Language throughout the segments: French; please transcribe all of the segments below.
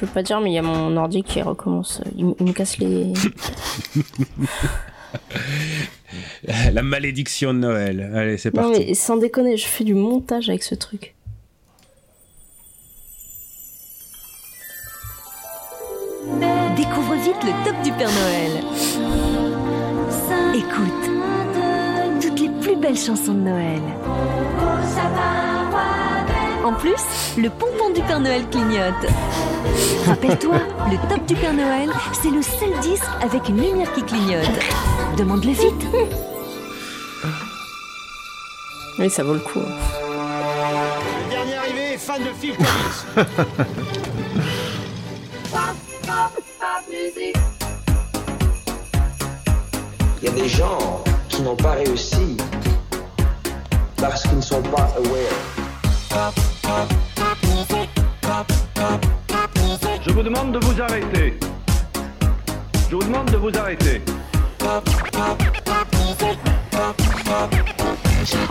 Je veux pas dire, mais il y a mon ordi qui recommence. Il, il me casse les. La malédiction de Noël. Allez, c'est non, parti. mais sans déconner, je fais du montage avec ce truc. Découvre vite le top du Père Noël. Écoute, toutes les plus belles chansons de Noël. En plus, le pompon du Père Noël clignote. Rappelle-toi, le top du Père Noël, c'est le seul disque avec une lumière qui clignote. Demande-le vite. Oui, ça vaut le coup. Le dernier arrivé est fan de Phil. Il y a des gens qui n'ont pas réussi parce qu'ils ne sont pas aware. Je vous demande de vous arrêter. Je vous demande de vous arrêter.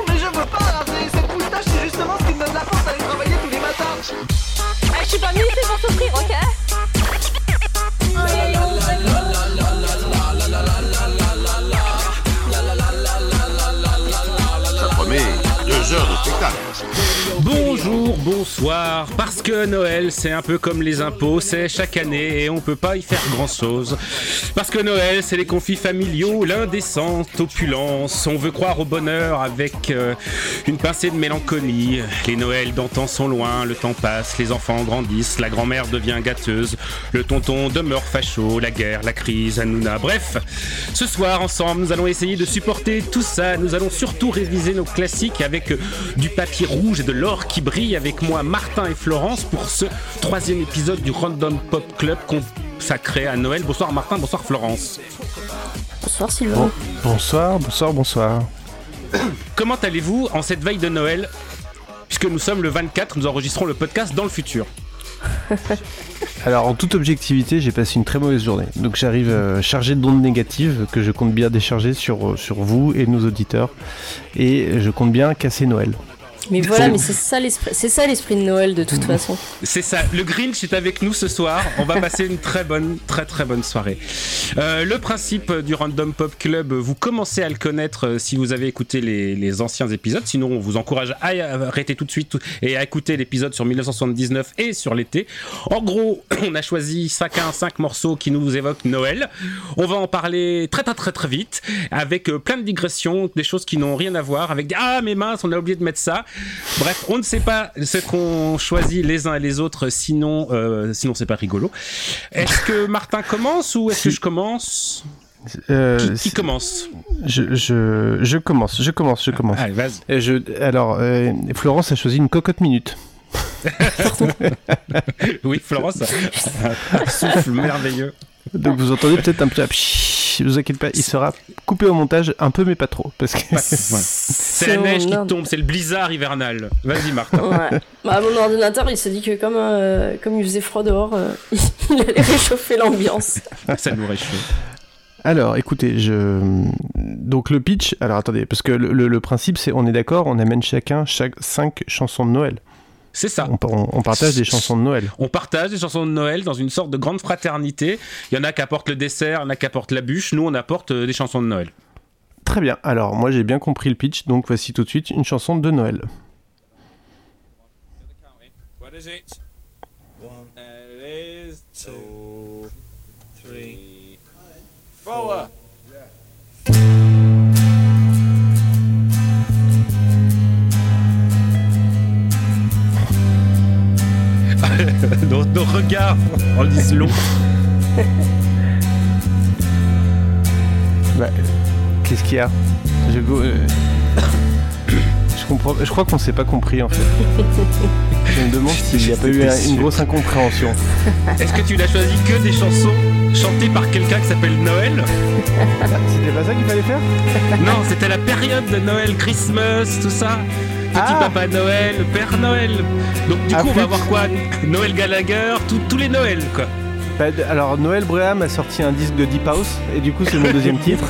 Mais je veux pas, c'est- cette moustache, c'est justement ce qui me donne la force d'aller travailler tous les matins. Eh, je suis pas venue ici pour souffrir, ok Ça promet deux heures de spectacle. Bonjour, bonsoir. Parce que Noël, c'est un peu comme les impôts, c'est chaque année et on peut pas y faire grand chose. Parce que Noël, c'est les conflits familiaux, l'indécente opulence. On veut croire au bonheur avec euh, une pincée de mélancolie. Les Noëls d'antan sont loin, le temps passe, les enfants grandissent, la grand-mère devient gâteuse, le tonton demeure facho, la guerre, la crise, Hanouna. Bref, ce soir, ensemble, nous allons essayer de supporter tout ça. Nous allons surtout réviser nos classiques avec du papier rouge et de l'or qui brille avec moi, Martin et Florence, pour ce troisième épisode du Random Pop Club consacré à Noël. Bonsoir Martin, bonsoir Florence. Bonsoir Sylvain. Bonsoir, bonsoir, bonsoir. Comment allez-vous en cette veille de Noël? Puisque nous sommes le 24, nous enregistrons le podcast dans le futur. Alors, en toute objectivité, j'ai passé une très mauvaise journée. Donc, j'arrive euh, chargé d'ondes négatives que je compte bien décharger sur, euh, sur vous et nos auditeurs. Et je compte bien casser Noël. Mais voilà, mais c'est ça l'esprit, c'est ça l'esprit de Noël de toute façon. C'est ça, le Grinch est avec nous ce soir. On va passer une très bonne, très très bonne soirée. Euh, le principe du Random Pop Club, vous commencez à le connaître euh, si vous avez écouté les, les anciens épisodes. Sinon, on vous encourage à arrêter tout de suite et à écouter l'épisode sur 1979 et sur l'été. En gros, on a choisi chacun cinq morceaux qui nous évoquent Noël. On va en parler très très très très vite avec euh, plein de digressions, des choses qui n'ont rien à voir, avec ah mais mince, on a oublié de mettre ça. Bref, on ne sait pas ce qu'on choisit les uns et les autres, sinon, euh, sinon c'est pas rigolo. Est-ce que Martin commence ou est-ce que je commence? Euh, qui, commence? Je, je, je commence, je commence, je commence. Allez, vas-y. Et je, alors, euh, Florence a choisi une cocotte minute. Oui, Florence, un souffle merveilleux. Donc, vous entendez peut-être un petit. Vous inquiétez pas, il sera coupé au montage un peu, mais pas trop. Parce que. Ouais. C'est la neige qui tombe, c'est le blizzard hivernal. Vas-y, Martin. Ouais. Bah, mon ordinateur, il s'est dit que comme, euh, comme il faisait froid dehors, euh, il allait réchauffer l'ambiance. Ça nous réchauffe. Alors, écoutez, je. Donc, le pitch. Alors, attendez, parce que le, le- le principe, c'est on est d'accord, on amène chacun chaque cinq chansons de Noël. C'est ça. On, on- on partage des chansons de Noël. On partage des chansons de Noël dans une sorte de grande fraternité. Il y en a qui apportent le dessert, il y en a qui apportent la bûche. Nous, on apporte euh, des chansons de Noël. Très bien. Alors, moi, j'ai bien compris le pitch, donc voici tout de suite une chanson de Noël. What is it? One. It is two, three, four. nos, nos regards en disent long. Bah, Qu'est-ce qu'il y a je, euh, je comprends. Je crois qu'on s'est pas compris en fait. Je me demande s'il n'y a pas eu un- une grosse incompréhension. Est-ce que tu n'as choisi que des chansons chantées par quelqu'un qui s'appelle Noël C'était pas ça qu'il fallait faire? Non, c'était la période de Noël, Christmas, tout ça. Petit Ah. Papa Noël, Père Noël. Donc du Ah, coup, on va flûte. voir quoi Noël Gallagher, tout- tous les Noëls, quoi. Bah, Alors, Noël Breham a sorti un disque de Deep House, et du coup, c'est mon deuxième titre.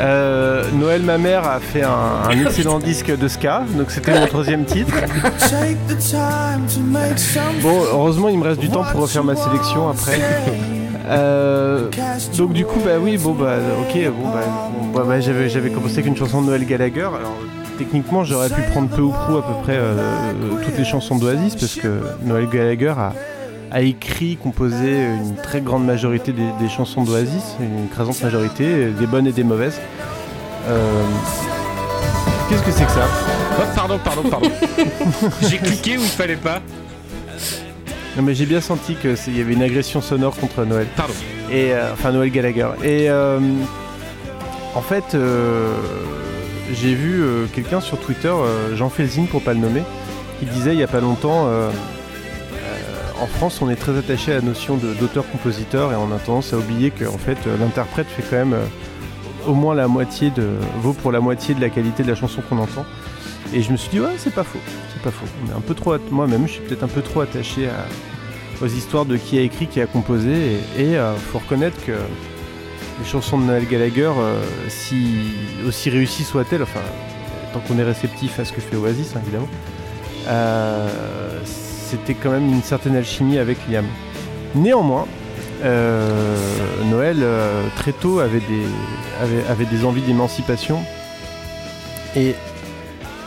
Euh, Noël, ma mère, a fait un, un excellent disque de ska, donc c'était mon troisième titre. Bon, heureusement, il me reste du temps pour refaire ma sélection après. Euh, donc du coup, bah oui, bon bah ok, bon bah, bon, bah, bah, j'avais, j'avais commencé avec une chanson de Noël Gallagher. Alors techniquement, j'aurais pu prendre peu ou prou à peu près euh, toutes les chansons d'Oasis parce que Noël Gallagher a, a écrit, composé une très grande majorité des, des chansons d'Oasis, une écrasante majorité, des bonnes et des mauvaises. Euh, Qu'est-ce que c'est que ça? Oh, pardon, pardon, pardon. J'ai cliqué où il fallait pas. Non mais j'ai bien senti qu'il y avait une agression sonore contre Noël. Pardon. Et euh, enfin Noël Gallagher. Et euh, en fait, euh, j'ai vu euh, quelqu'un sur Twitter, euh, Jean Felzin pour pas le nommer, qui disait il y a pas longtemps, euh, en France, on est très attaché à la notion d'auteur-compositeur et on a tendance à oublier que en fait, l'interprète fait quand même au moins la moitié de vaut pour la moitié de la qualité de la chanson qu'on entend. Et je me suis dit ouais, c'est pas faux, c'est pas faux. On est un peu trop, moi-même, je suis peut-être un peu trop attaché aux histoires de qui a écrit, qui a composé, et, et faut reconnaître que les chansons de Noël Gallagher, euh, si aussi réussies soient-elles, enfin, tant qu'on est réceptif à ce que fait Oasis, hein, évidemment, euh, c'était quand même une certaine alchimie avec Liam. Néanmoins, euh, Noël très tôt avait des, envies d'émancipation, et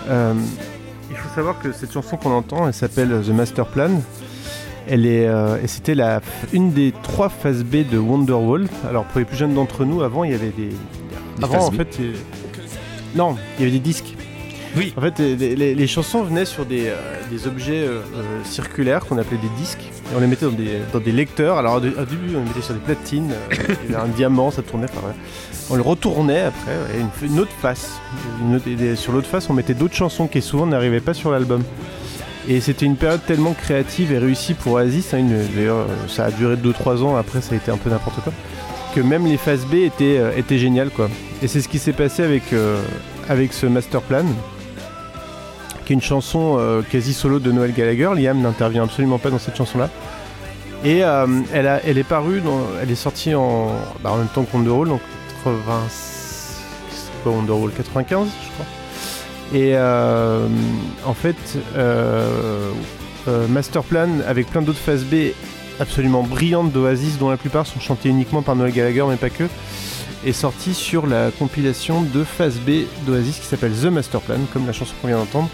il faut savoir que cette chanson qu'on entend, elle s'appelle The Master Plan. Elle est, euh, et c'était la, une des trois phases B de Wonderwall. Alors pour les plus jeunes d'entre nous, avant il y avait des, avant en B. fait, il- non, il y avait des disques. Oui. En fait, les, les- les chansons venaient sur des, euh, des objets euh, circulaires qu'on appelait des disques. Et on les mettait dans des, dans des lecteurs. Alors au dé- au début, on les mettait sur des platines. il y avait un diamant, ça tournait. enfin, voilà. On le retournait après, et une, une autre face. Une autre- et sur l'autre face, on mettait d'autres chansons qui souvent n'arrivaient pas sur l'album. Et c'était une période tellement créative et réussie pour Oasis. hein, D'ailleurs, euh, ça a duré 2-3 ans. Après, ça a été un peu n'importe quoi. Que même les phases B étaient, euh, étaient géniales, quoi. Et c'est ce qui s'est passé avec, euh, avec ce master plan, qui est une chanson quasi solo de Noël Gallagher. Liam n'intervient absolument pas dans cette chanson-là. Et elle, a, elle est parue, dans- elle est sortie en, bah, en même temps que Wonderwall, donc 80, c'est quoi Wonderwall 95, je crois. Et euh, en fait, euh, euh, Master Plan, avec plein d'autres phases B absolument brillantes d'Oasis, dont la plupart sont chantées uniquement par Noel Gallagher, mais pas que, est sorti sur la compilation de phase B d'Oasis qui s'appelle The Master Plan, comme la chanson qu'on vient d'entendre,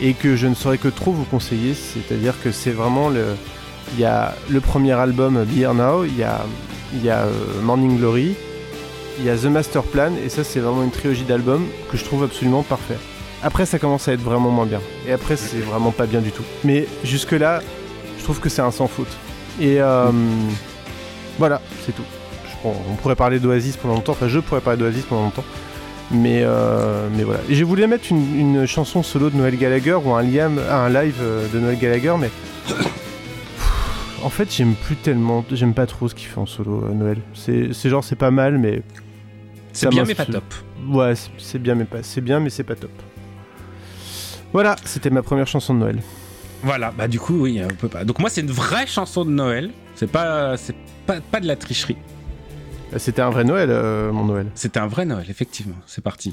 et que je ne saurais que trop vous conseiller, c'est-à-dire que c'est vraiment le... Il y a le premier album Be Here Now, il y a, y a Morning Glory, il y a The Master Plan, et ça c'est vraiment une trilogie d'albums que je trouve absolument parfait. Après ça commence à être vraiment moins bien, et après c'est vraiment pas bien du tout. Mais jusque-là, je trouve que c'est un sans faute. Et euh, voilà, c'est tout. Je- on pourrait parler d'Oasis pendant longtemps, enfin je pourrais parler d'Oasis pendant longtemps. Mais, euh, mais voilà. Et je voulais mettre une, une chanson solo de Noël Gallagher ou un, liam, un live euh, de Noël Gallagher, mais en fait j'aime plus tellement, j'aime pas trop ce qu'il fait en solo euh, Noël. C'est genre c'est pas mal, mais C'est bien, mais pas top. Ouais, c'est- c'est bien, mais pas, c'est bien, mais c'est pas top. Voilà, c'était ma première chanson de Noël. Voilà, bah du coup, oui, on peut pas. Donc moi, c'est une vraie chanson de Noël. C'est pas, c'est pas, pas de la tricherie. Euh, C'était un vrai Noël, euh, mon Noël. C'était un vrai Noël, effectivement. C'est parti.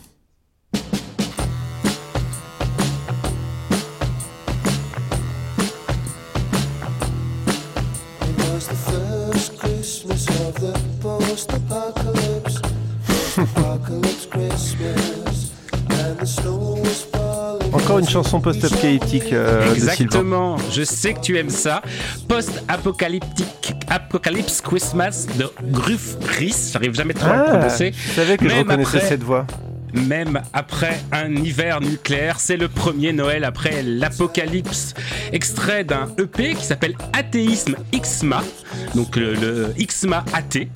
Encore une chanson post-apocalyptique euh, de. Exactement. Je sais que tu aimes ça. Post-apocalyptique, Apocalypse Christmas de Gruff Rhys. J'arrive jamais trop à le Ah, prononcer. je savais que je Même reconnaissais après- cette voix. Même après un hiver nucléaire, c'est le premier Noël après l'apocalypse. Extrait d'un EP qui s'appelle Athéisme Xma, donc le, le Xma athée.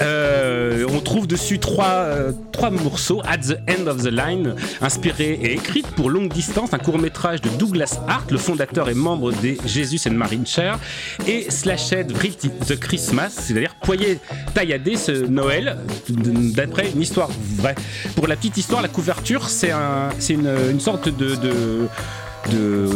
Euh, on trouve dessus trois, euh, trois morceaux, At the End of the Line, inspiré et écrit pour longue distance, un court métrage de Douglas Hart, le fondateur et membre des Jesus and Marine Chair, et Brit the Christmas, c'est-à-dire Poyer tailladé ce Noël, d'après une histoire vraie. Pour la petite histoire, la couverture, c'est un, une, une sorte de, de,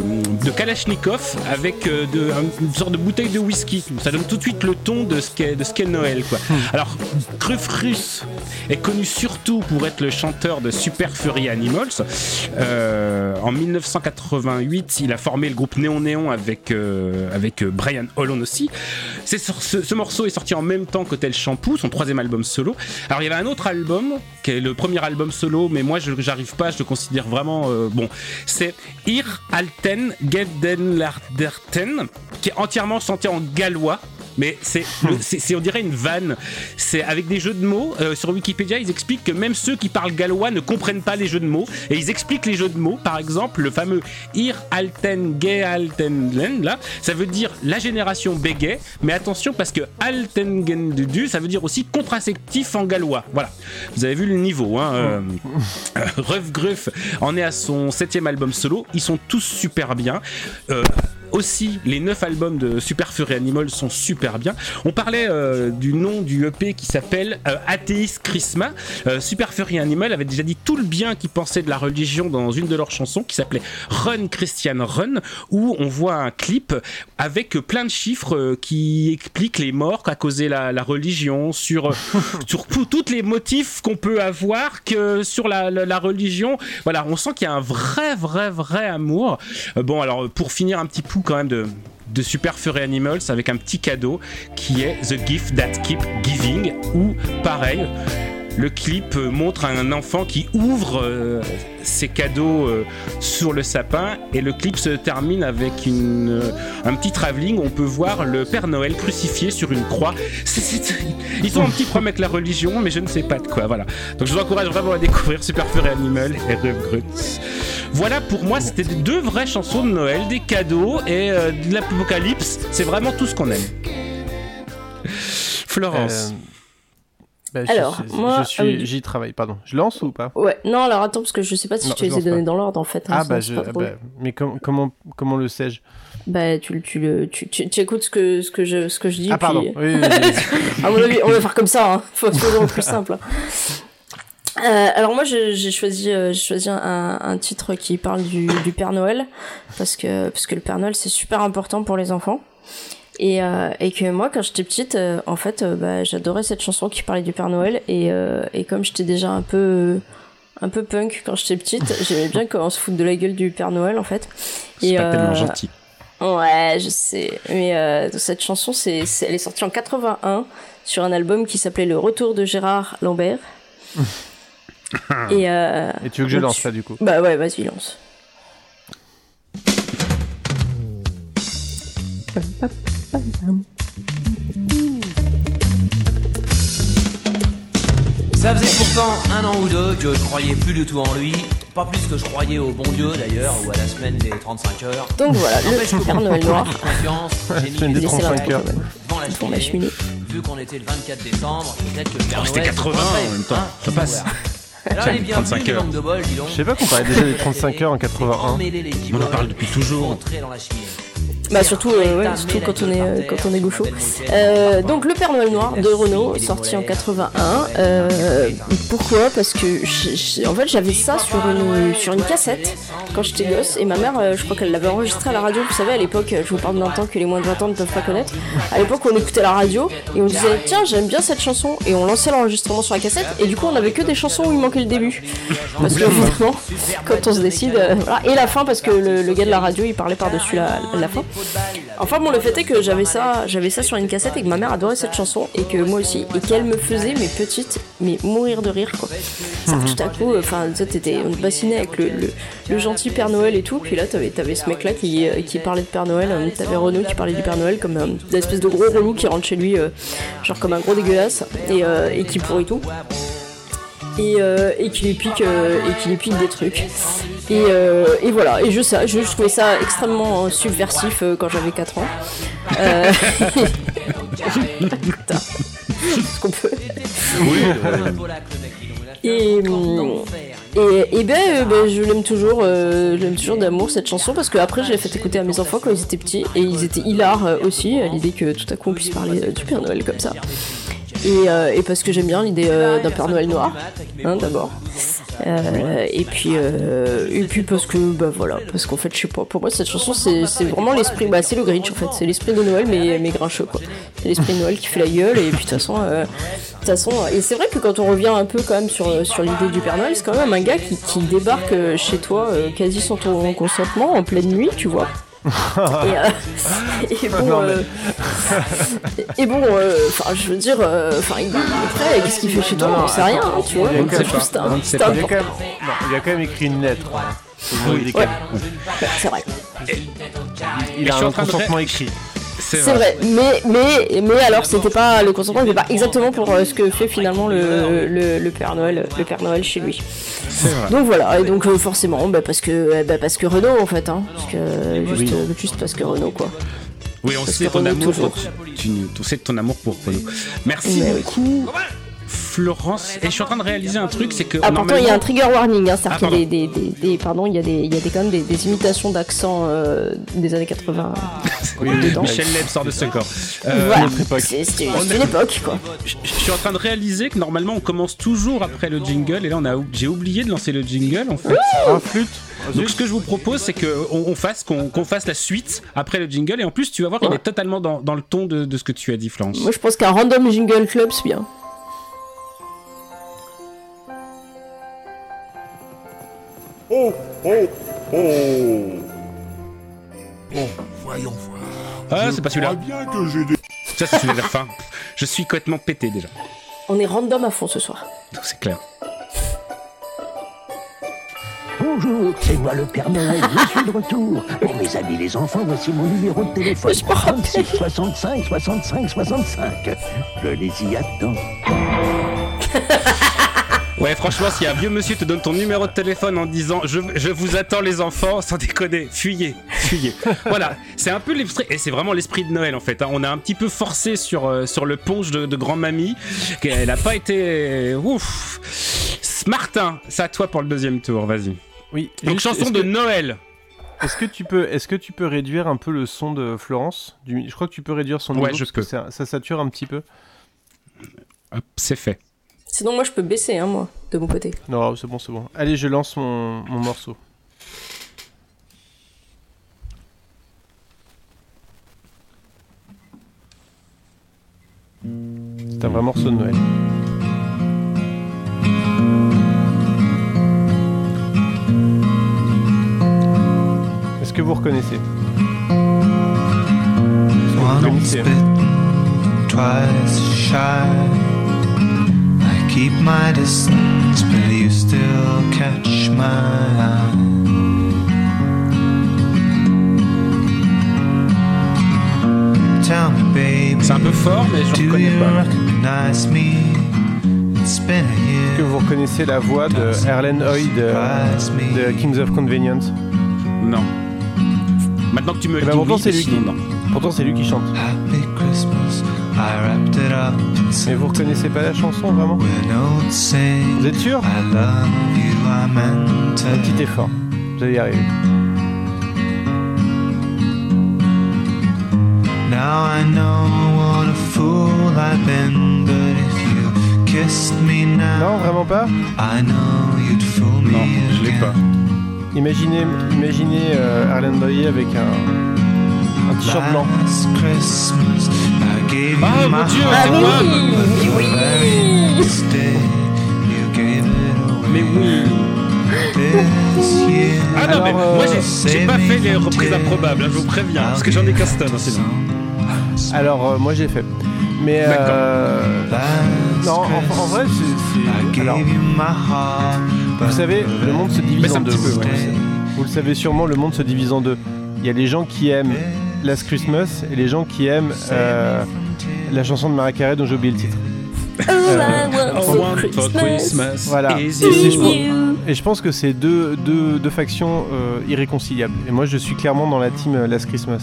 de Kalachnikov avec euh, de, une sorte de bouteille de whisky. Ça donne tout de suite le ton de ce qu'est Noël. Quoi. Alors, Grufrus est connu surtout pour être le chanteur de Super Fury Animals. Euh, en 1988, il a formé le groupe Néon Néon avec, euh, avec Brian Holland aussi. Ce, ce morceau est sorti en même temps qu'Hotel Shampoo, son troisième album solo. Alors il y avait un autre album, qui est le premier album solo, mais moi je j'arrive pas, je le considère vraiment euh, bon. C'est Ir Alten Gedenlarderten, qui est entièrement chanté en gallois. Mais c'est, le- c'est, on dirait une vanne. C'est avec des jeux de mots. Euh, sur Wikipédia, ils expliquent que même ceux qui parlent gallois ne comprennent pas les jeux de mots. Et ils expliquent les jeux de mots. Par exemple, le fameux Ir Alten Gealtenlen, là, ça veut dire la génération béguet. Mais attention, parce que Altengendudu, ça veut dire aussi contraceptif en gallois. Voilà. Vous avez vu le niveau, hein. euh, euh, Ruff Gruff en est à son septième album solo. Ils sont tous super bien. Euh, aussi, les neuf albums de Super Fury Animal sont super bien. On parlait euh, du nom du EP qui s'appelle euh, Atheist Christmas. Euh, Super Fury Animal avait déjà dit tout le bien qu'ils pensaient de la religion dans une de leurs chansons qui s'appelait Run Christian Run, où on voit un clip avec plein de chiffres euh, qui expliquent les morts qu'a causé la, la religion, sur, euh, sur toutes les motifs qu'on peut avoir que sur la, la- la religion. Voilà, on sent qu'il y a un vrai, vrai, vrai amour. Bon, alors pour finir un petit quand même de de Super Furry Animals avec un petit cadeau qui est The Gift That Keep Giving où pareil le clip euh, montre un enfant qui ouvre euh, ses cadeaux euh, sur le sapin et le clip se termine avec une, euh, un petit travelling on peut voir le Père Noël crucifié sur une croix. Ils ont un petit problème avec la religion, mais je ne sais pas de quoi. Voilà. Donc je vous encourage vraiment à découvrir Super Furry Animal et Grutz. Voilà pour moi, c'était deux vraies chansons de Noël, des cadeaux et euh, de l'apocalypse. C'est vraiment tout ce qu'on aime. Florence. Euh, bah, Alors, je, moi, ah oui. j'y travaille, pardon. Je lance ou pas? Ouais, non, alors attends, parce que je sais pas si Non, tu je les as pas. dans l'ordre en fait. hein, Ah bah, je, ah bah, mais com- comment, comment le sais-je? Bah, tu, le- tu, le, tu, tu, tu écoutes ce que, ce que, je, ce que je dis. Ah pardon. puis- Oui, oui, oui. à mon avis, on va faire comme ça. Hein. Faut faire le plus simple. Euh, alors moi j'ai choisi euh, j'ai choisi un, un titre qui parle du, du Père Noël parce que parce que le Père Noël c'est super important pour les enfants et, euh, et que moi quand j'étais petite euh, en fait euh, bah, j'adorais cette chanson qui parlait du Père Noël et, euh, et comme j'étais déjà un peu un peu punk quand j'étais petite j'aimais bien qu'on se foute de la gueule du Père Noël en fait C'est pas tellement gentil. Ouais, je sais. Mais euh, cette chanson, c'est- elle est sortie en 81 sur un album qui s'appelait Le Retour de Gérard Lambert. Et, euh, Et tu veux que je lance tu- ça du coup Bah ouais, vas-y, lance. Ça faisait pourtant un an ou deux que je croyais plus du tout en lui. Pas plus que je croyais au bon Dieu d'ailleurs, ou à la semaine des 35 heures. Donc voilà, le N'empêche que Père Noël noir. confiance, j'ai mis Semaine des les 35 heures. devant la cheminée. Vu qu'on était le 24 décembre, peut-être que le Père Oh, c'était Noël se 80 pointerait, en même temps. Ça passe. Voilà. Alors, Tiens, elle est bien 35 venue, le heures. manque de bol, dis donc. Je sais pas qu'on parlait déjà des 35 heures en 81. Emmêler les On en parle depuis toujours. entrer dans la. Bah surtout, euh, ouais, surtout quand on est, euh, quand on est gaucho. Euh, donc le Père Noël noir de Renault, sorti en 81. Euh, pourquoi? Parce que en fait j'avais ça sur une sur une cassette quand j'étais gosse et ma mère, je crois qu'elle l'avait enregistré à la radio. Vous savez à l'époque, je vous parle d'un temps que les moins de 20 ans ne peuvent pas connaître. À l'époque on écoutait la radio et on disait tiens j'aime bien cette chanson et on lançait l'enregistrement sur la cassette et du coup on avait que des chansons où il manquait le début parce que évidemment quand on se décide voilà. et la fin parce que le, le gars de la radio il parlait par dessus la, la fin. Enfin bon, le fait est que j'avais ça, j'avais ça sur une cassette et que ma mère adorait cette chanson et que moi aussi. Et qu'elle me faisait mes petites, mais mourir de rire quoi. Ça, tout à coup, enfin, t'étais, on te bassinait avec le, le, le gentil Père Noël et tout, puis là t'avais, t'avais ce mec là qui, euh, qui parlait de Père Noël, euh, t'avais Renaud qui parlait du Père Noël comme un espèce de gros relou qui rentre chez lui, euh, genre comme un gros dégueulasse et, euh, et qui pourrit tout et, euh, et qui lui pique euh, et qui lui pique des trucs et, euh, et voilà et je ça je, je trouvais ça extrêmement euh, subversif euh, quand j'avais 4 ans euh... Putain. ce qu'on peut et, hum, et, et ben, euh, ben, je l'aime toujours, euh, je l'aime toujours d'amour cette chanson parce que après je l'ai fait écouter à mes enfants quand ils étaient petits et ils étaient hilars euh, aussi à l'idée que tout à coup on puisse parler euh, du Père Noël comme ça. Et, euh, et parce que j'aime bien l'idée euh, d'un Père Noël noir, hein, d'abord. Euh, et puis euh, et puis parce que bah voilà parce qu'en fait je sais pas pour moi cette chanson c'est vraiment l'esprit bah c'est le Grinch en fait. C'est l'esprit de Noël mais mais grincheux quoi. C'est l'esprit de Noël qui fait la gueule et puis de toute façon euh, de toute façon et c'est vrai que quand on revient un peu quand même sur sur l'idée du Père Noël c'est quand même un gars qui, qui débarque euh, chez toi euh, quasi sans ton consentement en pleine nuit tu vois et, euh, et bon, euh, et bon, euh, enfin, je veux dire, euh, enfin, il est prêt. Qu'est-ce qu'il fait chez toi On sait rien, tu vois. Il a quand C'est même- écrit une lettre. c'est vrai. Il a un consentement écrit. C'est vrai. Mais, mais, mais alors, c'était pas le consentement, n'était pas exactement pour euh, ce que fait finalement le, le, le Père Noël, le Père Noël chez lui. Vrai. Donc voilà. Et donc euh, forcément, bah, parce que, euh, bah, parce que Renault en fait, hein, parce que juste, euh, juste parce que Renault quoi. Oui, on Parce sait que ton Renaud, amour. toujours. Tu, tu sais de ton amour pour Renaud. Merci Mais oui. Florence. Et je suis en train de réaliser un truc, c'est que Ah, pourtant, il y a un trigger warning, hein, c'est-à-dire Ah, qu'il y a des, des, des, des- pardon, il y a des, il y a des, quand même des, des imitations d'accent euh, des années 80 dedans. Michel Leb sort de ce corps. Euh, voilà, c'est une, époque, quoi. je, je suis en train de réaliser que normalement on commence toujours après le jingle et là on a j'ai oublié de lancer le jingle en fait. Un flûte. Donc ce que je vous propose c'est que on, fasse qu'on qu'on fasse la suite après le jingle et en plus tu vas voir il Ouais. est totalement dans, dans le ton de, de ce que tu as dit Florence. Moi, je pense qu'un random jingle club, c'est bien. Oh, oh, oh. Bon, voyons voir. Ah c'est pas celui-là. Bien que j'ai des... Ça c'est celui de la fin. Je suis complètement pété déjà. On est random à fond ce soir. Donc c'est clair. Bonjour, c'est moi le Père Noël, je suis de retour. Pour mes amis les enfants, voici mon numéro de téléphone. Je me rappelle. 36 65 65 65. Je les y attends. Ouais, franchement, si un vieux monsieur te donne ton numéro de téléphone en disant je, je vous attends les enfants, sans déconner, fuyez, fuyez. voilà, c'est un peu l'esprit, et c'est vraiment l'esprit de Noël en fait. hein. On a un petit peu forcé sur, euh, sur le punch de, de grand-mamie, qu'elle n'a pas été. Ouf Martin, c'est à toi pour le deuxième tour, vas-y. Oui. Donc, juste, chanson de que- Noël. Est-ce que tu peux, est-ce que tu peux réduire un peu le son de Florence? Du- Je crois que tu peux réduire son Ouais, niveau je parce que peux. ça, ça sature un petit peu. Hop, c'est fait. Sinon, moi, je peux baisser, hein, moi, de mon côté. Non, c'est bon, c'est bon. Allez, je lance mon, mon morceau. C'est un vrai morceau de Noël. Est-ce que vous reconnaissez? Once bitten, twice shy. Keep my distance, but you still catch my eye. Tell me, baby, C'est un peu fort, mais je do reconnais you pas. recognize me? It's been a Est-ce que year. vous reconnaissez la voix de Erlen Hoyd euh, de Kings of Convenience? Non. Maintenant que tu me le ben, dis, pourtant, oui, c'est lui qui- sinon, non. Pourtant, c'est lui qui chante. Happy Mais vous reconnaissez pas la chanson vraiment Vous êtes sûr Un it. petit effort. Vous allez y arriver. Now I know what a fool I've been, but if you kissed me now, Non, vraiment pas I know you'd fool me Non, je l'ai pas. Imaginez, imaginez euh, Erlen Boyer avec un, un t-shirt blanc. Last Christmas, I gave you Ah, my mon Dieu, heart, c'est but oui. Mais oui This year, Ah non, mais moi j'ai- j'ai pas fait les reprises improbables, hein, je vous préviens, parce que j'en ai qu'un stun hein, sinon. Alors, euh, moi j'ai fait. Mais euh, non, en, en vrai, c'est-. Alors, vous savez, le monde se Mais divise c'est en un deux. petit peu, ouais. Vous le savez sûrement, le monde se divise en deux. Il y a les gens qui aiment Last Christmas et les gens qui aiment euh, la chanson de Mariah Carey dont j'ai oublié le titre. Christmas Voilà. Et je pense- que c'est deux, deux, deux factions euh, irréconciliables. Et moi, je suis clairement dans la team euh, Last Christmas.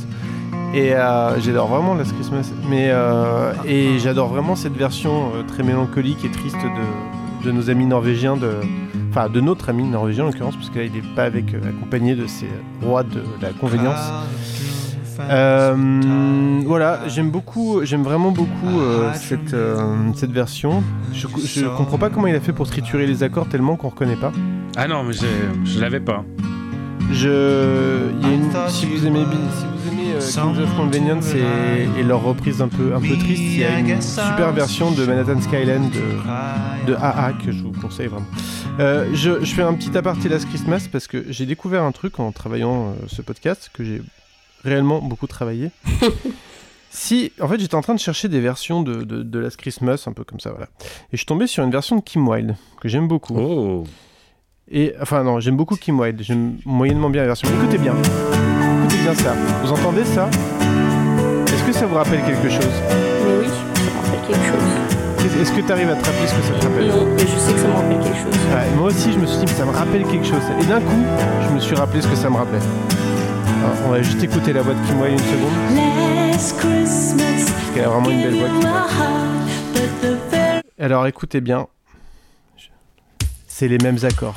Et euh, j'adore vraiment Last Christmas. Mais, euh, et j'adore vraiment cette version euh, très mélancolique et triste de, de nos amis norvégiens. De, enfin, de notre ami norvégien en l'occurrence, parce que là, il n'est pas avec, euh, accompagné de ses rois de la convenience. Euh, voilà, j'aime beaucoup, j'aime vraiment beaucoup euh, cette, euh, cette version. Je, je comprends pas comment il a fait pour triturer les accords tellement qu'on reconnaît pas. Ah non, mais je l'avais pas. Je, il y a une- si vous aimez, si vous aimez euh, Kings of Convenience et, et leur reprise un peu, un peu triste, il y a une super version de Manhattan Skyline de, de AA que je vous conseille vraiment. Euh, je, je fais un petit aparté Last Christmas parce que j'ai découvert un truc en travaillant euh, ce podcast que j'ai réellement beaucoup travaillé. Si, en fait, j'étais en train de chercher des versions de, de, de Last Christmas, un peu comme ça, voilà. Et je suis tombé sur une version de Kim Wilde que j'aime beaucoup. Oh. Et enfin non, j'aime beaucoup Kim Wilde. J'aime moyennement bien la version. Écoutez bien, écoutez bien ça. Vous entendez ça? Est-ce que ça vous rappelle quelque chose? Mais oui, ça me rappelle quelque chose. Est- Est-ce que tu arrives à te rappeler ce que ça te rappelle? Non, mais je sais que ça me rappelle quelque chose. Ouais, moi aussi, je me suis dit, mais ça me rappelle quelque chose. Et d'un coup, je me suis rappelé ce que ça me rappelait. Alors, on va juste écouter la voix de Kim Wilde une seconde. Parce qu'elle a vraiment une belle voix. Alors écoutez bien. C'est les mêmes accords.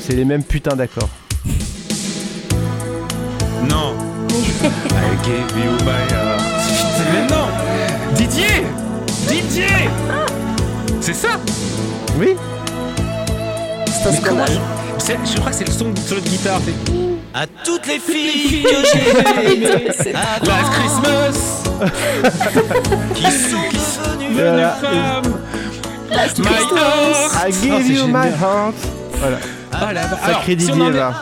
C'est les mêmes putains d'accords. Non. I gave you my heart. Mais non Didier Didier C'est ça Oui C'est un scandale. je... crois que c'est le son, solo de guitare. c'est- À toutes les filles que j'ai aimées, à Last Christmas qui sont devenues Voilà. Femme Last My heart I give Oh, c'est you my heart. Voilà. Ah là, bah, alors, Sacré si on Didier en est- là.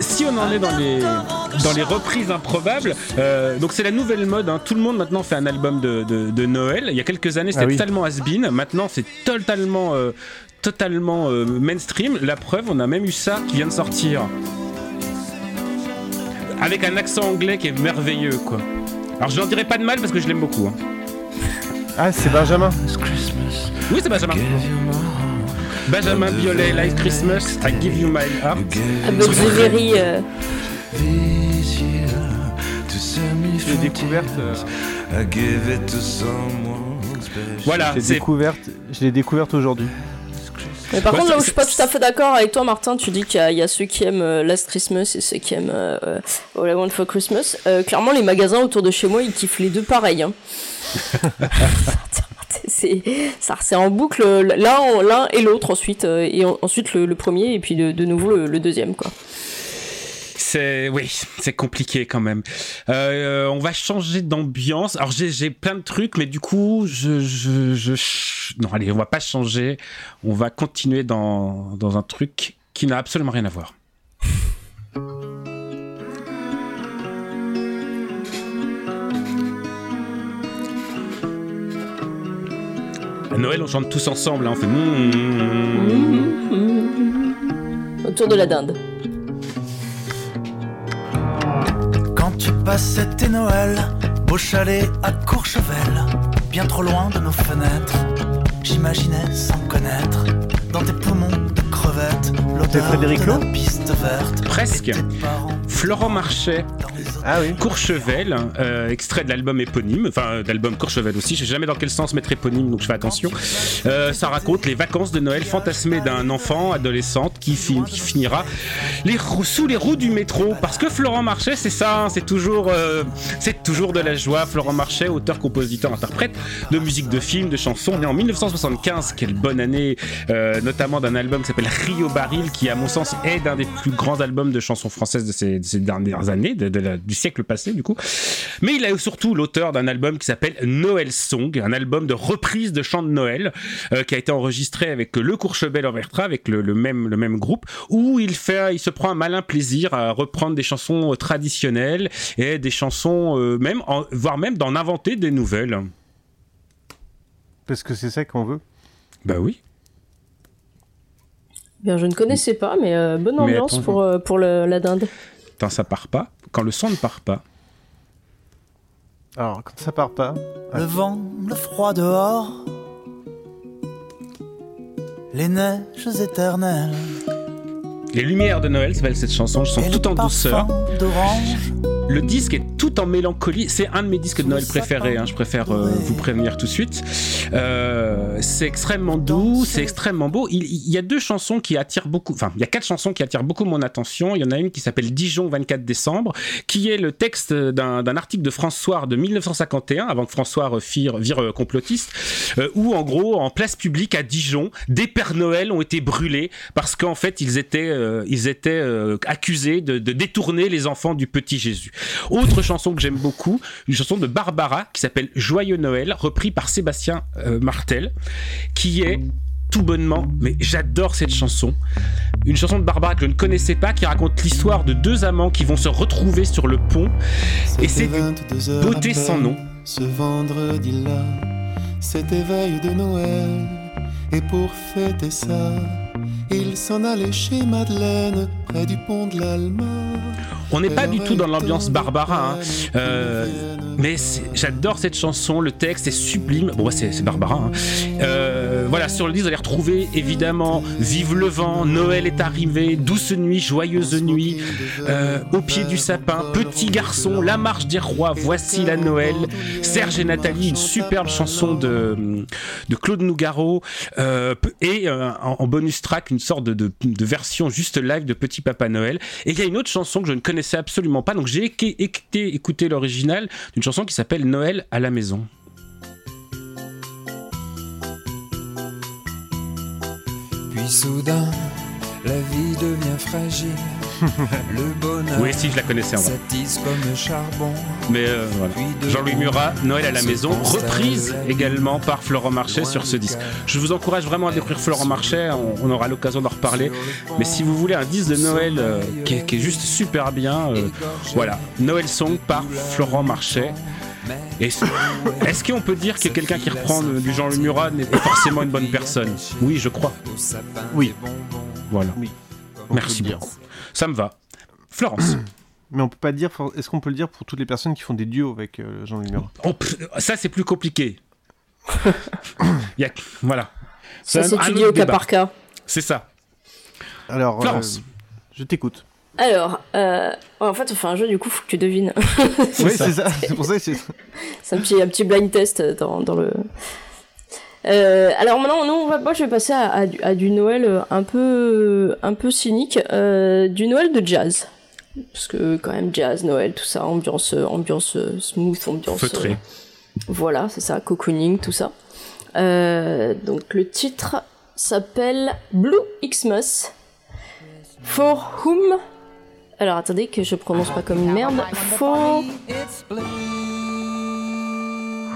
si on en est dans les dans les reprises improbables, euh, donc c'est la nouvelle mode. hein. Tout le monde maintenant fait un album de, de, de Noël. Il y a quelques années, c'était Ah oui. totalement has-been. Maintenant, c'est totalement euh, totalement euh, mainstream. La preuve, on a même eu ça qui vient de sortir avec un accent anglais qui est merveilleux, quoi. Alors je n'en dirai pas de mal parce que je l'aime beaucoup. hein. Ah, c'est Benjamin. Oui, c'est Benjamin. Benjamin Biolay, Last Christmas, I Give You My Heart. Ah, Very, euh, Je l'ai découverte. euh, Voilà, je l'ai c'est découverte. Je l'ai découverte aujourd'hui. Mais par Ouais, contre, là où je suis pas tout à fait d'accord avec toi, Martin, tu dis qu'il y, a- il y a ceux qui aiment euh, Last Christmas et ceux qui aiment euh, euh, All I Want for Christmas. Euh, clairement, les magasins autour de chez moi, ils kiffent les deux pareils. Hein. c'est ça, c'est en boucle l'un l'un et l'autre ensuite, et en- ensuite le, le premier et puis de, de nouveau le, le deuxième quoi. Oui, c'est compliqué quand même. Euh, on va changer d'ambiance. Alors j'ai plein de trucs, mais du coup, je, je, non allez, on va pas changer. On va continuer dans dans un truc qui n'a absolument rien à voir. À Noël, on chante tous ensemble, hein, on fait. mm, Autour de la dinde. Tes Noëls, beau chalet à Courchevel, bien trop loin de nos fenêtres, j'imaginais sans connaître, dans tes poumons de crevettes, l'odeur Frédéric de la piste. Presque. Florent Marchais, Ah oui. Courchevel, euh, extrait de l'album éponyme, enfin euh, d'album Courchevel aussi, je sais jamais dans quel sens mettre éponyme, donc je fais attention. Euh, ça raconte les vacances de Noël fantasmées d'un enfant, adolescente, qui, fi- qui finira les sous les roues du métro. Parce que Florent Marchais, c'est ça, hein, c'est toujours, euh, c'est toujours de la joie. Florent Marchais, auteur, compositeur, interprète de musique de film, de chansons, né en 1975, quelle bonne année, euh, notamment d'un album qui s'appelle Rio Baril, qui à mon sens est d'un des plus grands albums de chansons françaises de ces, de ces dernières années, de, de la- du siècle passé du coup. Mais il est surtout l'auteur d'un album qui s'appelle Noël Song, un album de reprise de chants de Noël euh, qui a été enregistré avec le Courchebel Orchestra, avec le, le même le même groupe, où il fait, il se prend un malin plaisir à reprendre des chansons euh, traditionnelles et des chansons euh, même, en- voire même d'en inventer des nouvelles. Parce que c'est ça qu'on veut. Bah oui. Bien, je ne connaissais pas, mais euh, bonne Mais ambiance attends, pour, euh, pour le- la dinde. Quand ça part pas, quand le son ne part pas. Alors, quand ça part pas. Le vent, le froid dehors, les neiges éternelles, Les lumières de Noël s'appelle cette chanson, elles sont et toutes le en douceur. d'orange. Le disque est tout en mélancolie. C'est un de mes disques de Noël préférés. hein, je préfère euh, vous prévenir tout de suite. Euh, c'est extrêmement doux, c'est extrêmement beau. Il, il y a deux chansons qui attirent beaucoup. Enfin, il y a quatre chansons qui attirent beaucoup mon attention. Il y en a une qui s'appelle Dijon 24 décembre, qui est le texte d'un d'un article de François de 1951, avant que François vire, vire euh, complotiste, euh, où en gros, en place publique à Dijon, des Pères Noël ont été brûlés parce qu'en fait, ils étaient, euh, ils étaient euh, accusés de, de détourner les enfants du petit Jésus. Autre chanson que j'aime beaucoup, une chanson de Barbara qui s'appelle Joyeux Noël, repris par Sébastien euh, Martel, qui est tout bonnement, mais j'adore cette chanson. Une chanson de Barbara que je ne connaissais pas, qui raconte l'histoire de deux amants qui vont se retrouver sur le pont. Et c'est beauté sans nom. Vendredi-là, c'était veille de Noël. Et pour fêter ça, il s'en allait chez Madeleine, près du pont de l'Alma. On n'est pas du tout dans l'ambiance Barbara, hein. Euh, mais j'adore cette chanson, le texte est sublime. Bon, c'est Barbara. hein. Euh, voilà, sur le disque, vous allez retrouver évidemment Vive le vent, Noël est arrivé, Douce nuit, joyeuse nuit, euh, Au pied du sapin, Petit garçon, La marche des rois, Voici la Noël, Serge et Nathalie, une superbe chanson de, de Claude Nougaro, et en, en bonus track, une sorte de, version juste live de Petit Papa Noël. Et il y a une autre chanson que je ne connaissais absolument pas, donc j'ai écouté, écouté l'original d'une chanson qui s'appelle Noël à la maison. Puis soudain, la vie devient fragile. Le bonheur Oui, si, je la connaissais en vrai. s'attise comme le charbon. Mais euh, voilà. Jean-Louis Murat, Noël à la maison, reprise également par Florent Marchais sur ce disque. Je vous encourage vraiment à découvrir Florent Marchais, on, on aura l'occasion d'en reparler. Mais si vous voulez un disque de Noël euh, qui, est, qui est juste super bien, euh, voilà, Noël Song par Florent Marchais. Est-ce qu'on peut dire que quelqu'un qui reprend du Jean-Louis Murat n'est pas forcément une bonne personne Oui, je crois. Oui. Voilà. Merci beaucoup. Ça me va. Florence. Mais on peut pas dire. Est-ce qu'on peut le dire pour toutes les personnes qui font des duos avec euh, Jean-Louis Murat Oh, ça, c'est plus compliqué. Il y a- Voilà. Ça C'est un- un s'étudie autre au cas par cas. C'est ça. Alors, Florence. euh, je t'écoute. Alors, euh, en fait, on fait un jeu, du coup, faut que tu devines. Oui, c'est ça. C'est pour ça que c'est. C'est un petit, un petit blind test dans, dans le. Euh, alors maintenant, nous, on va, moi, je vais passer à, à du, à du Noël un peu, un peu cynique, euh, du Noël de jazz, parce que quand même jazz, Noël, tout ça, ambiance, ambiance smooth, ambiance. Feutré. euh, voilà, c'est ça, cocooning, tout ça. Euh, donc le titre s'appelle Blue Xmas. For whom? Alors attendez que je prononce pas comme une merde. For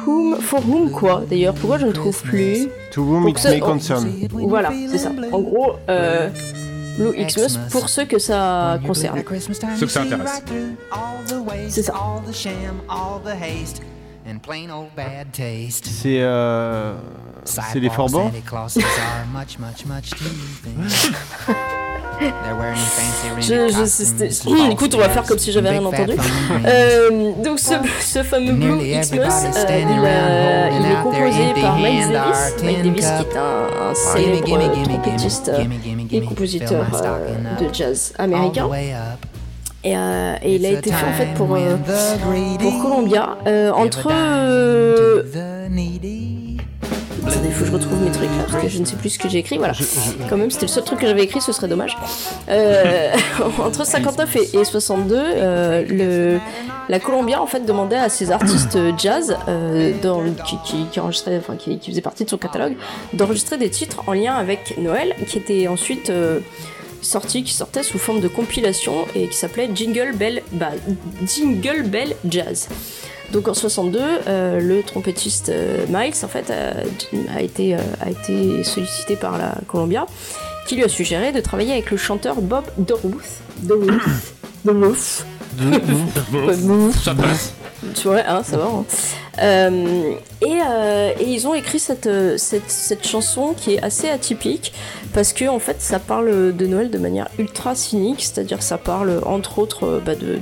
whom For whom quoi D'ailleurs, pourquoi je ne trouve plus To whom Pour it may oh, concern. Voilà, c'est ça. En gros, euh, Blue Xmas pour ceux que ça concerne. Ceux que ça intéresse. C'est ça. C'est. Euh... C'est les Forbans Je, je, c'était- Hum, écoute, on va faire comme si j'avais rien entendu. Euh, donc ce, ce fameux Blue Xmas, euh, il, euh, il est composé par Miles Davis, Miles Davis qui est un, un célèbre trompettiste euh, et compositeur euh, de jazz américain. Et, euh, et il a été fait en fait pour, euh, pour Columbia. Euh, entre... Attendez, il faut que je retrouve mes trucs là, parce que je ne sais plus ce que j'ai écrit. Voilà. Quand même, c'était le seul truc que j'avais écrit, ce serait dommage. Euh, entre 59 et, et 62, euh, le, la Columbia en fait demandait à ses artistes jazz euh, dans- qui, qui, qui enregistraient, enfin qui, qui faisaient partie de son catalogue, d'enregistrer des titres en lien avec Noël, qui étaient ensuite euh, sortis, qui sortaient sous forme de compilation et qui s'appelait Jingle Bell, bah, Jingle Bell Jazz. Donc en 62, euh, le trompettiste euh, Miles en fait a, a été, euh, a été sollicité par la Columbia, qui lui a suggéré de travailler avec le chanteur Bob. Ça passe. Tu vois, hein, ça va. hein. Euh, et, euh, et ils ont écrit cette, euh, cette, cette chanson qui est assez atypique parce que en fait ça parle de Noël de manière ultra cynique, c'est-à-dire ça parle entre autres bah, de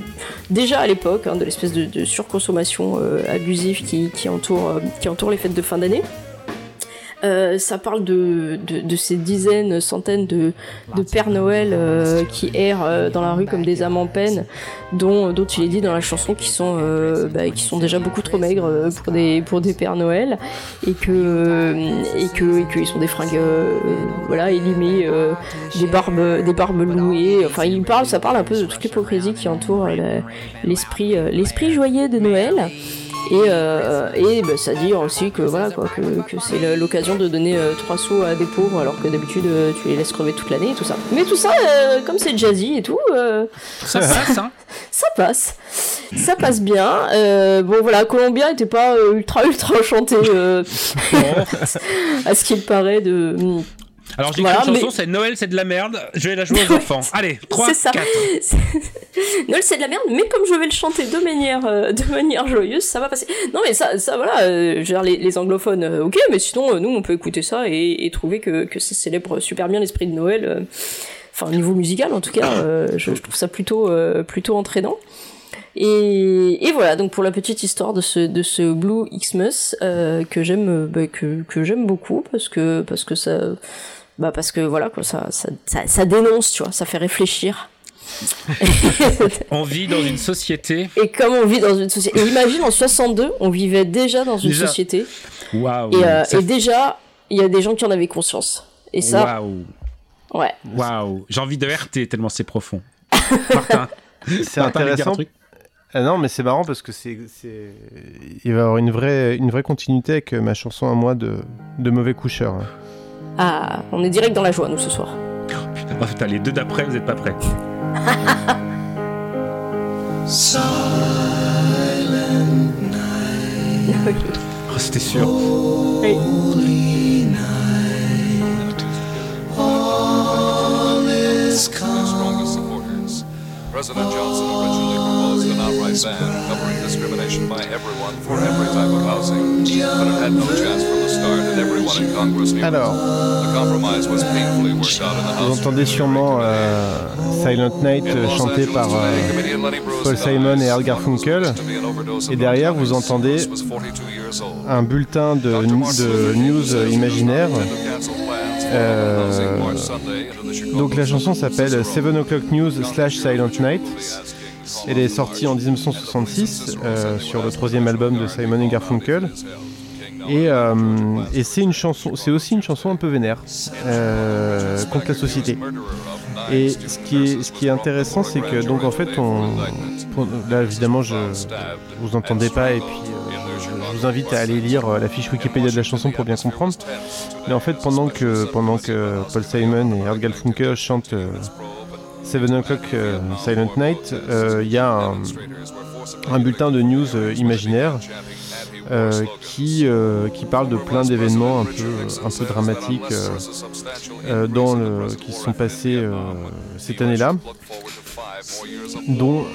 déjà à l'époque hein, de l'espèce de, surconsommation abusive qui, entoure, qui entoure les fêtes de fin d'année. Euh, ça parle de, de, de, ces dizaines, centaines de, de Pères Noël euh, qui errent euh, dans la rue comme des âmes en peine, dont, dont il est dit dans la chanson qui sont, euh, bah, sont déjà beaucoup trop maigres euh, pour des, pour des Pères Noël et que et que et qu'ils sont des fringues voilà élimées, des barbes des barbes louées. Enfin, il parle, ça parle un peu de toute l'hypocrisie qui entoure l'esprit l'esprit joyeux de Noël. Et, euh, et bah, ça dit aussi que voilà quoi, que, que c'est l'occasion de donner euh, trois sous à des pauvres alors que d'habitude euh, tu les laisses crever toute l'année et tout ça. Mais tout ça, euh, comme c'est jazzy et tout, euh, Ça passe, hein ça passe, ça passe bien. Euh, bon voilà, Columbia était pas ultra ultra chanté euh, à ce qu'il paraît de. Alors j'ai Voilà, une chanson, mais- c'est Noël, c'est de la merde. Je vais la jouer aux enfants. Allez, 3, C'est ça. 4. Noël c'est de la merde, mais comme je vais le chanter de manière, euh, de manière joyeuse, ça va passer. Non mais ça, ça voilà, euh, les, les anglophones, euh, ok, mais sinon nous on peut écouter ça et, et trouver que, que ça célèbre super bien l'esprit de Noël. Enfin au niveau musical en tout cas, je, je trouve ça plutôt, plutôt entraînant. Et, et voilà, donc pour la petite histoire de ce, de ce Blue Xmas que j'aime bah, que, que j'aime beaucoup parce que, parce que ça. Bah parce que voilà, quoi, ça, ça, ça, ça dénonce, tu vois, ça fait réfléchir. On vit dans une société. Et comme on vit dans une société. Et imagine en 62, on vivait déjà dans une Déjà. société. Waouh. Et, euh, Ça- et déjà, il y a des gens qui en avaient conscience. Et ça, Waouh. ouais. Waouh. J'ai envie de RT tellement c'est profond. Martin. C'est intéressant. truc Ah non, mais c'est marrant parce que c'est, c'est- il va y avoir une vraie, une vraie continuité avec euh, ma chanson à moi de, de mauvais coucheur. Ah, on est direct dans la joie, nous, ce soir. Oh, putain, les deux d'après, vous êtes pas prêts. Oh, C'était sûr. strongest supporters. President Johnson originally ban covering discrimination by everyone for every type of housing, but it had no chance from the start, and everyone in Congress knew Alors. The compromise was painfully worked out in the Vous House. entendez sûrement euh, Silent Night chanté par euh, Paul Simon et Art Garfunkel. Et derrière, vous entendez un bulletin de, de news imaginaire. Euh, donc la chanson s'appelle 7 O'Clock News slash Silent Night. Elle est sortie en 1966 euh, sur le troisième album de Simon et Garfunkel. Et, euh, et c'est une chanson, c'est aussi une chanson un peu vénère euh, contre la société. Et ce qui est, intéressant, c'est que donc en fait, là évidemment, je vous entendez pas et puis je vous invite à aller lire la fiche Wikipédia de la chanson pour bien comprendre. Mais en fait, pendant que pendant que Paul Simon et Art Garfunkel chantent Seven O'clock euh, Silent Night, euh, il y a un, bulletin de news euh, imaginaire qui, qui parle de plein d'événements un peu, un peu dramatiques dans le, qui se sont passés cette année-là, dont,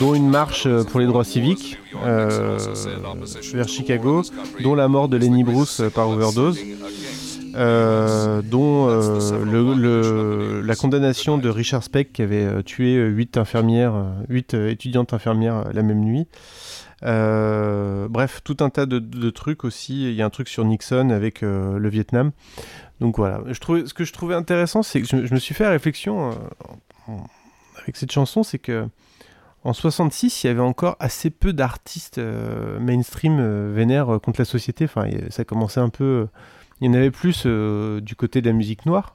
dont une marche pour les droits civiques vers Chicago, dont la mort de Lenny Bruce par overdose. Euh, dont euh, le, le- la condamnation de Richard Speck qui avait euh, tué 8 infirmières, 8 étudiantes infirmières la même nuit. Euh, bref, tout un tas de, de trucs aussi. Il y a un truc sur Nixon avec euh, le Vietnam. Donc voilà. Je trouvais, ce que je trouvais intéressant, c'est que je, je me suis fait la réflexion euh, avec cette chanson, c'est que en 66, il y avait encore assez peu d'artistes mainstream vénères contre la société. Enfin, ça commençait un peu. Il y en avait plus euh, du côté de la musique noire.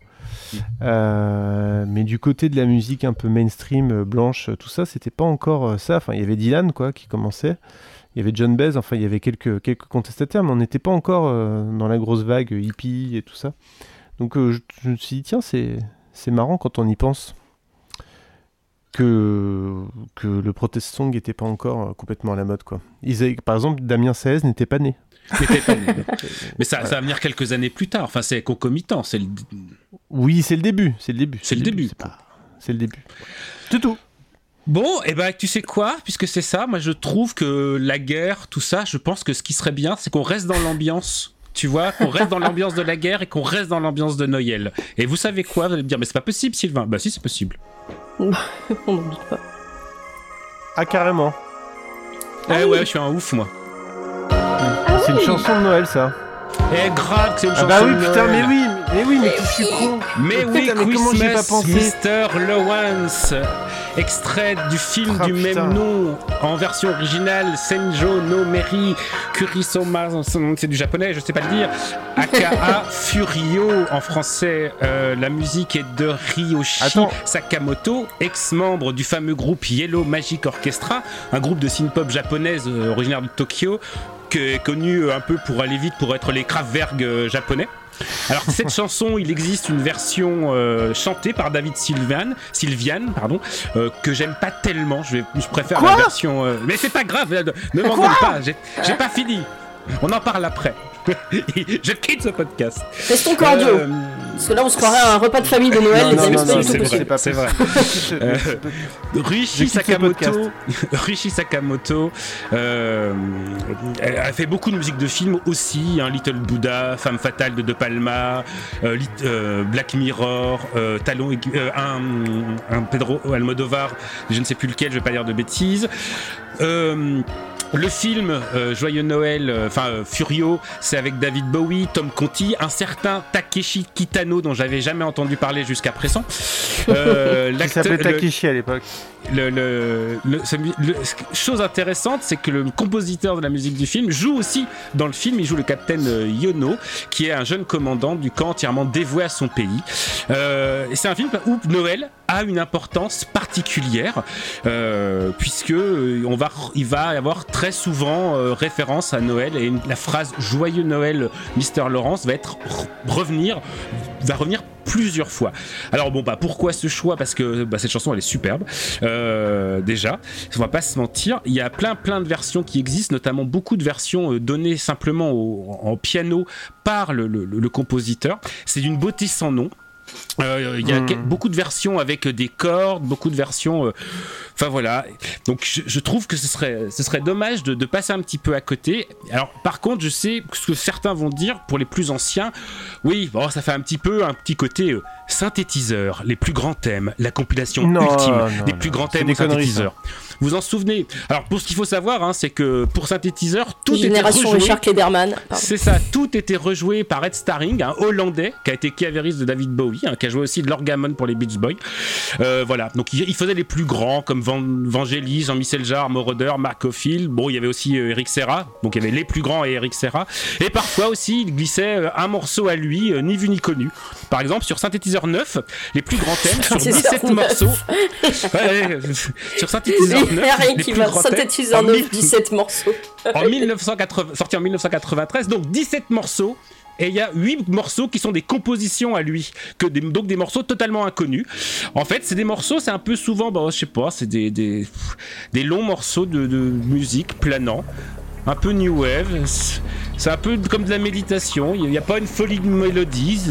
Euh, mais du côté de la musique un peu mainstream, euh, blanche, tout ça, c'était pas encore ça. Enfin, il y avait Dylan, quoi, qui commençait. Il y avait John Baez, enfin, il y avait quelques, quelques contestataires, mais on n'était pas encore euh, dans la grosse vague hippie et tout ça. Donc, euh, je, je me suis dit, tiens, c'est, c'est marrant quand on y pense que, que le protest song n'était pas encore euh, complètement à la mode, quoi. Ils avaient- par exemple, Damien Saez n'était pas né. N'était pas né. Mais ça, ça va venir quelques années plus tard. Enfin, c'est concomitant. C'est le... Oui, c'est le début. C'est le début. C'est le début. C'est le début. C'est tout. Bon, et ben tu sais quoi, puisque c'est ça, moi je trouve que la guerre, tout ça, je pense que ce qui serait bien, c'est qu'on reste dans l'ambiance. Tu vois, qu'on reste dans l'ambiance de la guerre et qu'on reste dans l'ambiance de Noël. Et vous savez quoi? Vous allez me dire, mais c'est pas possible, Sylvain. Bah si, c'est possible. On n'en doute pas. Ah, carrément. Eh ouais, je suis un ouf, moi. c'est une chanson de Noël, ça. Et grave c'est une Ah chanson bah oui, de putain, Noël. mais oui, mais oui, mais je suis con. Mais oui, Putain, mais comment j'y ai pas Christmas, pensé Mr. Lawrence, extrait du film Ah, du putain. même nom, en version originale, Senjo no Meri Kurisoma, c'est du japonais, je sais pas le dire, aka Furio en français. Euh, la musique est de Ryoshi Attends. Sakamoto, ex-membre du fameux groupe Yellow Magic Orchestra, un groupe de synth-pop japonaise euh, originaire de Tokyo, qui est connu un peu pour aller vite pour être les Kraftwerk euh, japonais. Alors cette chanson, il existe une version euh, chantée par David Sylvian, Sylvian pardon, euh, que j'aime pas tellement. Je, vais, je préfère Quoi la version. euh, Mais c'est pas grave, ne m'engueule pas. J'ai pas fini. On en parle après. je quitte ce podcast. Euh, Parce que là, on se croirait à un repas de famille de Noël, Non, non, non, c'est vrai. c'est vrai. Euh, Rishi. Sakamoto, Rishi Sakamoto euh, elle a fait beaucoup de musique de films aussi, hein, Little Buddha, Femme fatale de De Palma, euh, Lit- euh, Black Mirror, euh, Talon, euh, un, un Pedro Almodovar, je ne sais plus lequel, je vais pas dire de bêtises. Euh, le film euh, Joyeux Noël, euh, enfin euh, Furio, c'est avec David Bowie, Tom Conti, un certain Takeshi Kitano dont j'avais jamais entendu parler jusqu'à présent. Euh, Qui s'appelait Takeshi à l'époque. le, chose intéressante, c'est que le compositeur de la musique du film joue aussi dans le film. Il joue le capitaine euh, Yono, qui est un jeune commandant du camp entièrement dévoué à son pays. Euh, c'est un film où Noël a une importance particulière, euh, puisque euh, on va, il va y avoir très souvent euh, référence à Noël et une- la phrase Joyeux Noël, Mister Lawrence va être revenir, va revenir plusieurs fois. Alors bon bah pourquoi ce choix? Parce que bah, cette chanson elle est superbe euh, déjà. On va pas se mentir. Il y a plein plein de versions qui existent, notamment beaucoup de versions euh, données simplement en piano par le, le- le compositeur. C'est d'une beauté sans nom. Euh, Il y a Hmm. beaucoup de versions avec des cordes, beaucoup de versions. euh, Enfin voilà. Donc je, je trouve que ce serait, ce serait dommage de, de passer un petit peu à côté. Alors par contre, je sais ce que certains vont dire pour les plus anciens. Oui, bon, ça fait un petit peu un petit côté euh, synthétiseur, les plus grands thèmes, la compilation Non, ultime non, des non, plus grands thèmes des au conneries, synthétiseur. Vous en souvenez? Alors pour ce qu'il faut savoir, hein, c'est que pour synthétiseur, tout était Génération rejoué. Richard Klederman. C'est ça, tout était rejoué par Ed Starring, un Hollandais qui a été cavériste de David Bowie, hein, qui a joué aussi de l'orgamon pour les Beach Boys. Euh, voilà, donc il, il faisait les plus grands comme Van, Vangelis, Jean-Michel Jarre, Moroder, Mark Ophil. Bon, il y avait aussi euh, Eric Serra, donc il y avait les plus grands et Eric Serra. Et parfois aussi, il glissait euh, un morceau à lui, ni vu ni connu. Par exemple, sur synthétiseur 9, les plus grands thèmes, sur Synthétiseur 17 neuf. morceaux. Ouais, sur synthétiseur 9, Il y a rien les qui plus va grands synthétiseur en 9, mille- 17 morceaux. en 1980, sorti en 1993, donc 17 morceaux. Et il y a 8 morceaux qui sont des compositions à lui, que des, donc des morceaux totalement inconnus. En fait, c'est des morceaux, c'est un peu souvent, bah, je sais pas, c'est des, des, des longs morceaux de, de musique planant, un peu new wave. c'est- un peu comme de la méditation. Il n'y a, pas une folie de mélodie.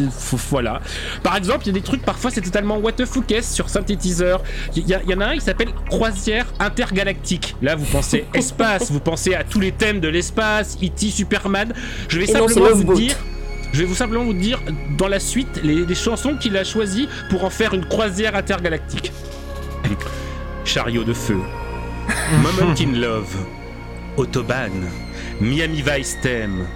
Voilà. Par exemple, il y a des trucs, parfois, c'est totalement what the fuck sur synthétiseur. Il y, en a un qui s'appelle Croisière intergalactique. Là, vous pensez espace, vous pensez à tous les thèmes de l'espace, E.T., Superman. Je vais Et simplement vous dire. Je vais vous simplement vous dire dans la suite les, les chansons qu'il a choisies pour en faire une croisière intergalactique. Chariot de feu, Moment in Love, Autobahn, Miami Vice Theme,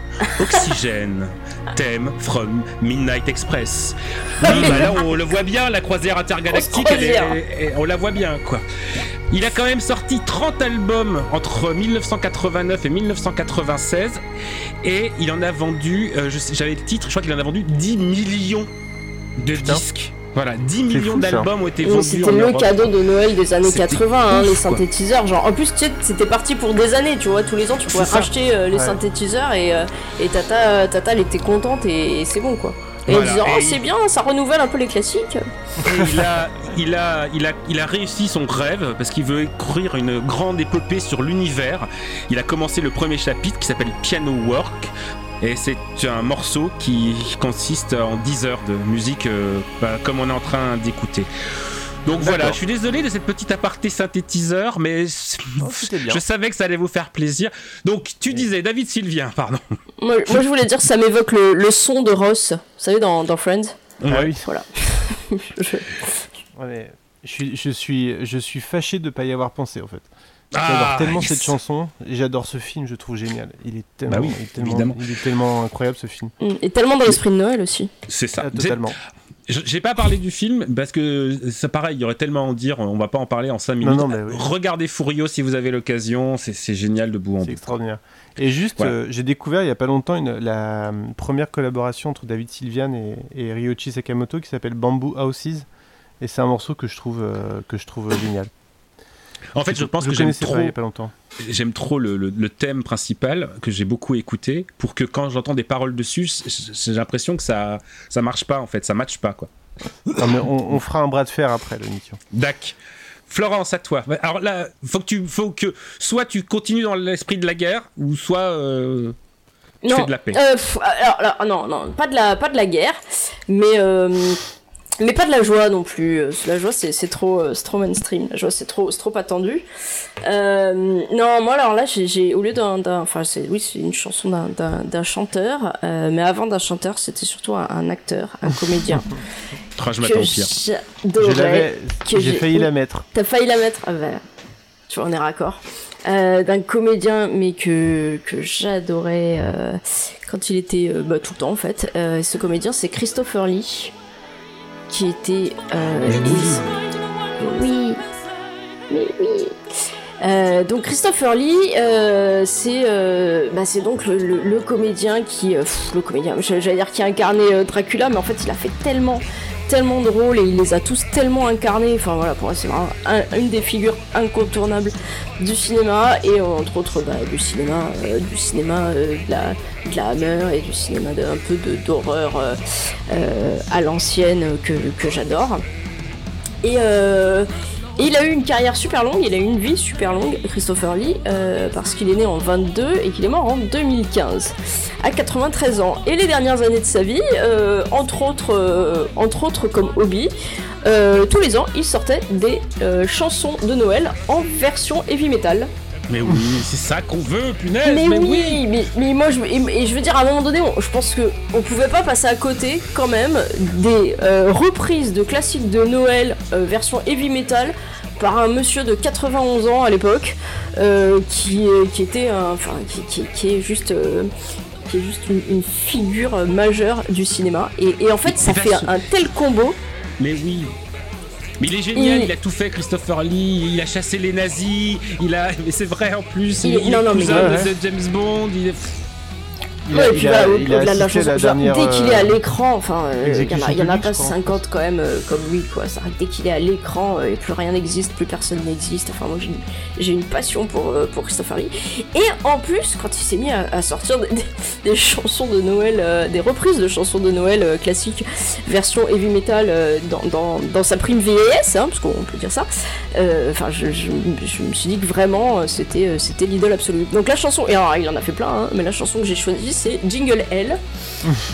Oxygène, Theme from Midnight Express. Oui, bah là on le voit bien, la croisière intergalactique, elle est- on la voit bien quoi. Il a quand même sorti 30 albums entre 1989 et 1996 et il en a vendu, euh, j'avais le titre, je crois qu'il en a vendu 10 millions de disques. Voilà, 10 millions d'albums ont été vendus C'était en le cadeau de Noël des années C'était 80, hein, ouf, les quoi. synthétiseurs. Genre, en plus, tu sais, c'était parti pour des années, tu vois. Tous les ans, tu pouvais racheter euh, les Ouais. synthétiseurs et, euh, et Tata, Tata, elle était contente et, et c'est bon, quoi. Et Voilà, elle disait, oh, c'est il- bien, ça renouvelle un peu les classiques. Et il a, il, a, il, a, il a réussi son rêve parce qu'il veut écrire une grande épopée sur l'univers. Il a commencé le premier chapitre qui s'appelle Piano Work. Et c'est un morceau qui consiste en 10 heures de musique euh, bah, comme on est en train d'écouter. Donc voilà, je suis désolé de cette petite aparté synthétiseur, mais je savais que ça allait vous faire plaisir. Donc tu disais, David Sylvien, pardon. Moi, moi, je voulais dire, ça m'évoque le, le son de Ross, vous savez, dans, dans Friends. Ah oui. Voilà. Je- Ouais, mais je suis, je suis, je suis fâché de pas y avoir pensé en fait. J'adore Ah, tellement yes. cette chanson, et j'adore ce film, je trouve génial. Il est tellement, Bah oui, il est tellement, évidemment. il est tellement incroyable ce film. Mm. Et tellement dans l'esprit de Noël aussi. C'est ça. Ah, totalement. Je- J'ai pas parlé du film parce que c'est pareil, il y aurait tellement à en dire, on va pas en parler en 5 minutes. non, mais oui. Regardez Furio si vous avez l'occasion, c'est c'est génial de bout en C'est bout. extraordinaire. Et juste, Voilà. euh, j'ai découvert il y a pas longtemps une, la euh, première collaboration entre David Sylvian et, et Ryoichi Sakamoto qui s'appelle Bamboo Houses. Et c'est un morceau que je trouve, euh, que je trouve génial. En fait, je pense je que j'aime trop, pas il y a pas longtemps. j'aime trop le, le- le thème principal que j'ai beaucoup écouté pour que quand j'entends des paroles dessus, j'ai l'impression que ça ça marche pas en fait, ça matche pas quoi. Non, mais on, on fera un bras de fer après l'émission. Dac. Florence, à toi. Alors là, faut que tu, faut que soit tu continues dans l'esprit de la guerre, ou soit euh, tu non, fais de la paix. euh, alors, non, non, pas de la, pas de la guerre, mais euh, mais pas de la joie non plus. Euh, La joie, c'est c'est trop, euh, c'est trop mainstream. La joie, c'est trop, c'est trop attendu. Euh, non, moi alors là, j'ai- j'ai au lieu d'un, d'un- enfin, c'est oui, c'est une chanson d'un, d'un, d'un chanteur, euh, mais avant d'un chanteur, c'était surtout un, un acteur, un comédien. Oh, je m'attends au pire. j'adorais, j'ai failli la mettre. T'as failli la mettre? Ah bah, tu on est raccord. Euh, d'un comédien, mais que, que j'adorais euh, quand il était euh, bah, tout le temps en fait. Ce comédien, c'est Christopher Lee, qui était. euh, oui, mais oui. Euh, donc Christopher Lee, euh, c'est euh, bah, c'est donc le, le- le comédien qui, pff, le comédien, j'allais dire qui a incarné Dracula, mais en fait il a fait tellement, tellement de rôles et il les a tous tellement incarnés. Enfin voilà, pour moi c'est vraiment un- une des figures incontournables du cinéma et entre autres bah, du cinéma, euh, du cinéma euh, de la, de la Hammer et du cinéma de, un peu d'horreur euh, à l'ancienne que, que j'adore. Et, il a eu une carrière super longue, il a eu une vie super longue, Christopher Lee, euh, parce qu'il est né en 22 et qu'il est mort en 2015, à 93 ans. Et les dernières années de sa vie, euh, entre, autres, euh, entre autres comme hobby, tous les ans, il sortait des chansons de Noël en version heavy metal. Mais oui, c'est ça qu'on veut, punaise. Mais, Mais, oui, Mais, mais moi, je, et, et je veux dire, à un moment donné, on- je pense que on pouvait pas passer à côté, quand même, des euh, reprises de classiques de Noël euh, version heavy metal par un monsieur de 91 ans à l'époque, euh, qui, qui était, enfin, qui, qui- qui est juste. qui est juste une, une figure majeure du cinéma. Et, et en fait, ça fait un tel combo. Mais oui. Mais il est génial, Il- il a tout fait, Christopher Lee. Il a chassé les nazis. Il a, mais c'est vrai en plus. Il- Il, est non, mais- de ouais. James Bond. Il est. Il Ouais, a- et puis il a- voilà, au- il a au-delà de la chanson, la dernière, dès qu'il est à euh, l'écran, enfin, euh, il y en en a pas je crois. 50 quand même euh, comme lui, quoi. Ça, dès qu'il est à l'écran, euh, et plus rien n'existe, plus personne n'existe. Enfin, moi, j'ai une, passion pour, euh, pour Christopher Lee. Et en plus, quand il s'est mis à, à sortir des, des- des chansons de Noël, euh, des reprises de chansons de Noël euh, classiques, version heavy metal, euh, dans, dans, dans sa prime VHS, hein, parce qu'on peut dire ça, euh, enfin, je, je, je me suis dit que vraiment, euh, c'était euh, c'était l'idole absolue. Donc la chanson, et alors, il en a fait plein, hein, mais la chanson que j'ai choisie, c'est Jingle Hell.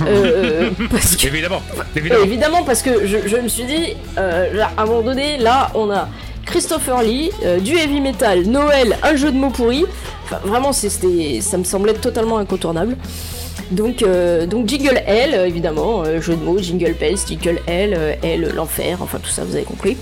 Euh, parce que Évidemment. Évidemment. évidemment, parce que je, je me suis dit, euh, à un moment donné, là, on a Christopher Lee, euh, du heavy metal, Noël, un jeu de mots pourri. Enfin, vraiment, c'était, ça me semblait totalement incontournable. Donc, euh, donc Jingle euh, évidemment, euh, jeu de mots, Jingle Bells, Jingle euh, Hell, l'enfer, enfin tout ça, vous avez compris.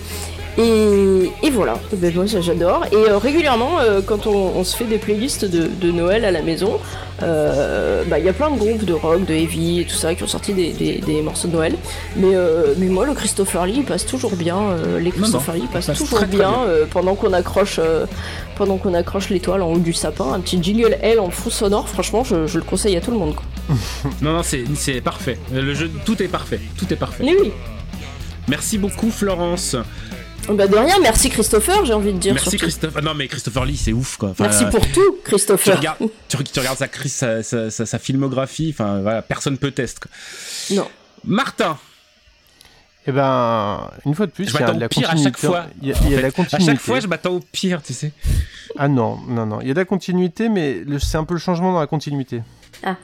Et, et voilà, ben, moi j'adore. Et euh, régulièrement, euh, quand on, on se fait des playlists de, de Noël à la maison, euh, bah, il y a plein de groupes de rock, de heavy et tout ça qui ont sorti des, des- des morceaux de Noël. Mais, euh, mais moi, le Christopher Lee, il passe toujours bien. euh, les Christopher Lee passent passe toujours très, très bien, pendant qu'on accroche, pendant qu'on accroche l'étoile en haut du sapin. Un petit jingle L en fond sonore, franchement, je, je le conseille à tout le monde. quoi. Non, non, c'est c'est parfait. Le jeu, tout est parfait. Tout est parfait. Mais oui. Merci beaucoup, Florence. Bah de rien, merci Christopher, j'ai envie de dire. Merci, surtout. Christophe. Ah non, mais Christopher Lee, c'est ouf, quoi. Enfin, Merci pour tout, tu Christopher. regardes, tu, tu regardes sa, cri- sa, sa, sa- sa filmographie, enfin voilà, personne peut tester. quoi. Non. Martin, Et ben, une fois de plus, je il y a m'attends de au la pire à chaque continuité. fois. Il y a, il y a la continuité. À chaque fois, je m'attends au pire, tu sais. Ah non, non, non. Il y a de la continuité, mais c'est un peu le changement dans la continuité. Ah.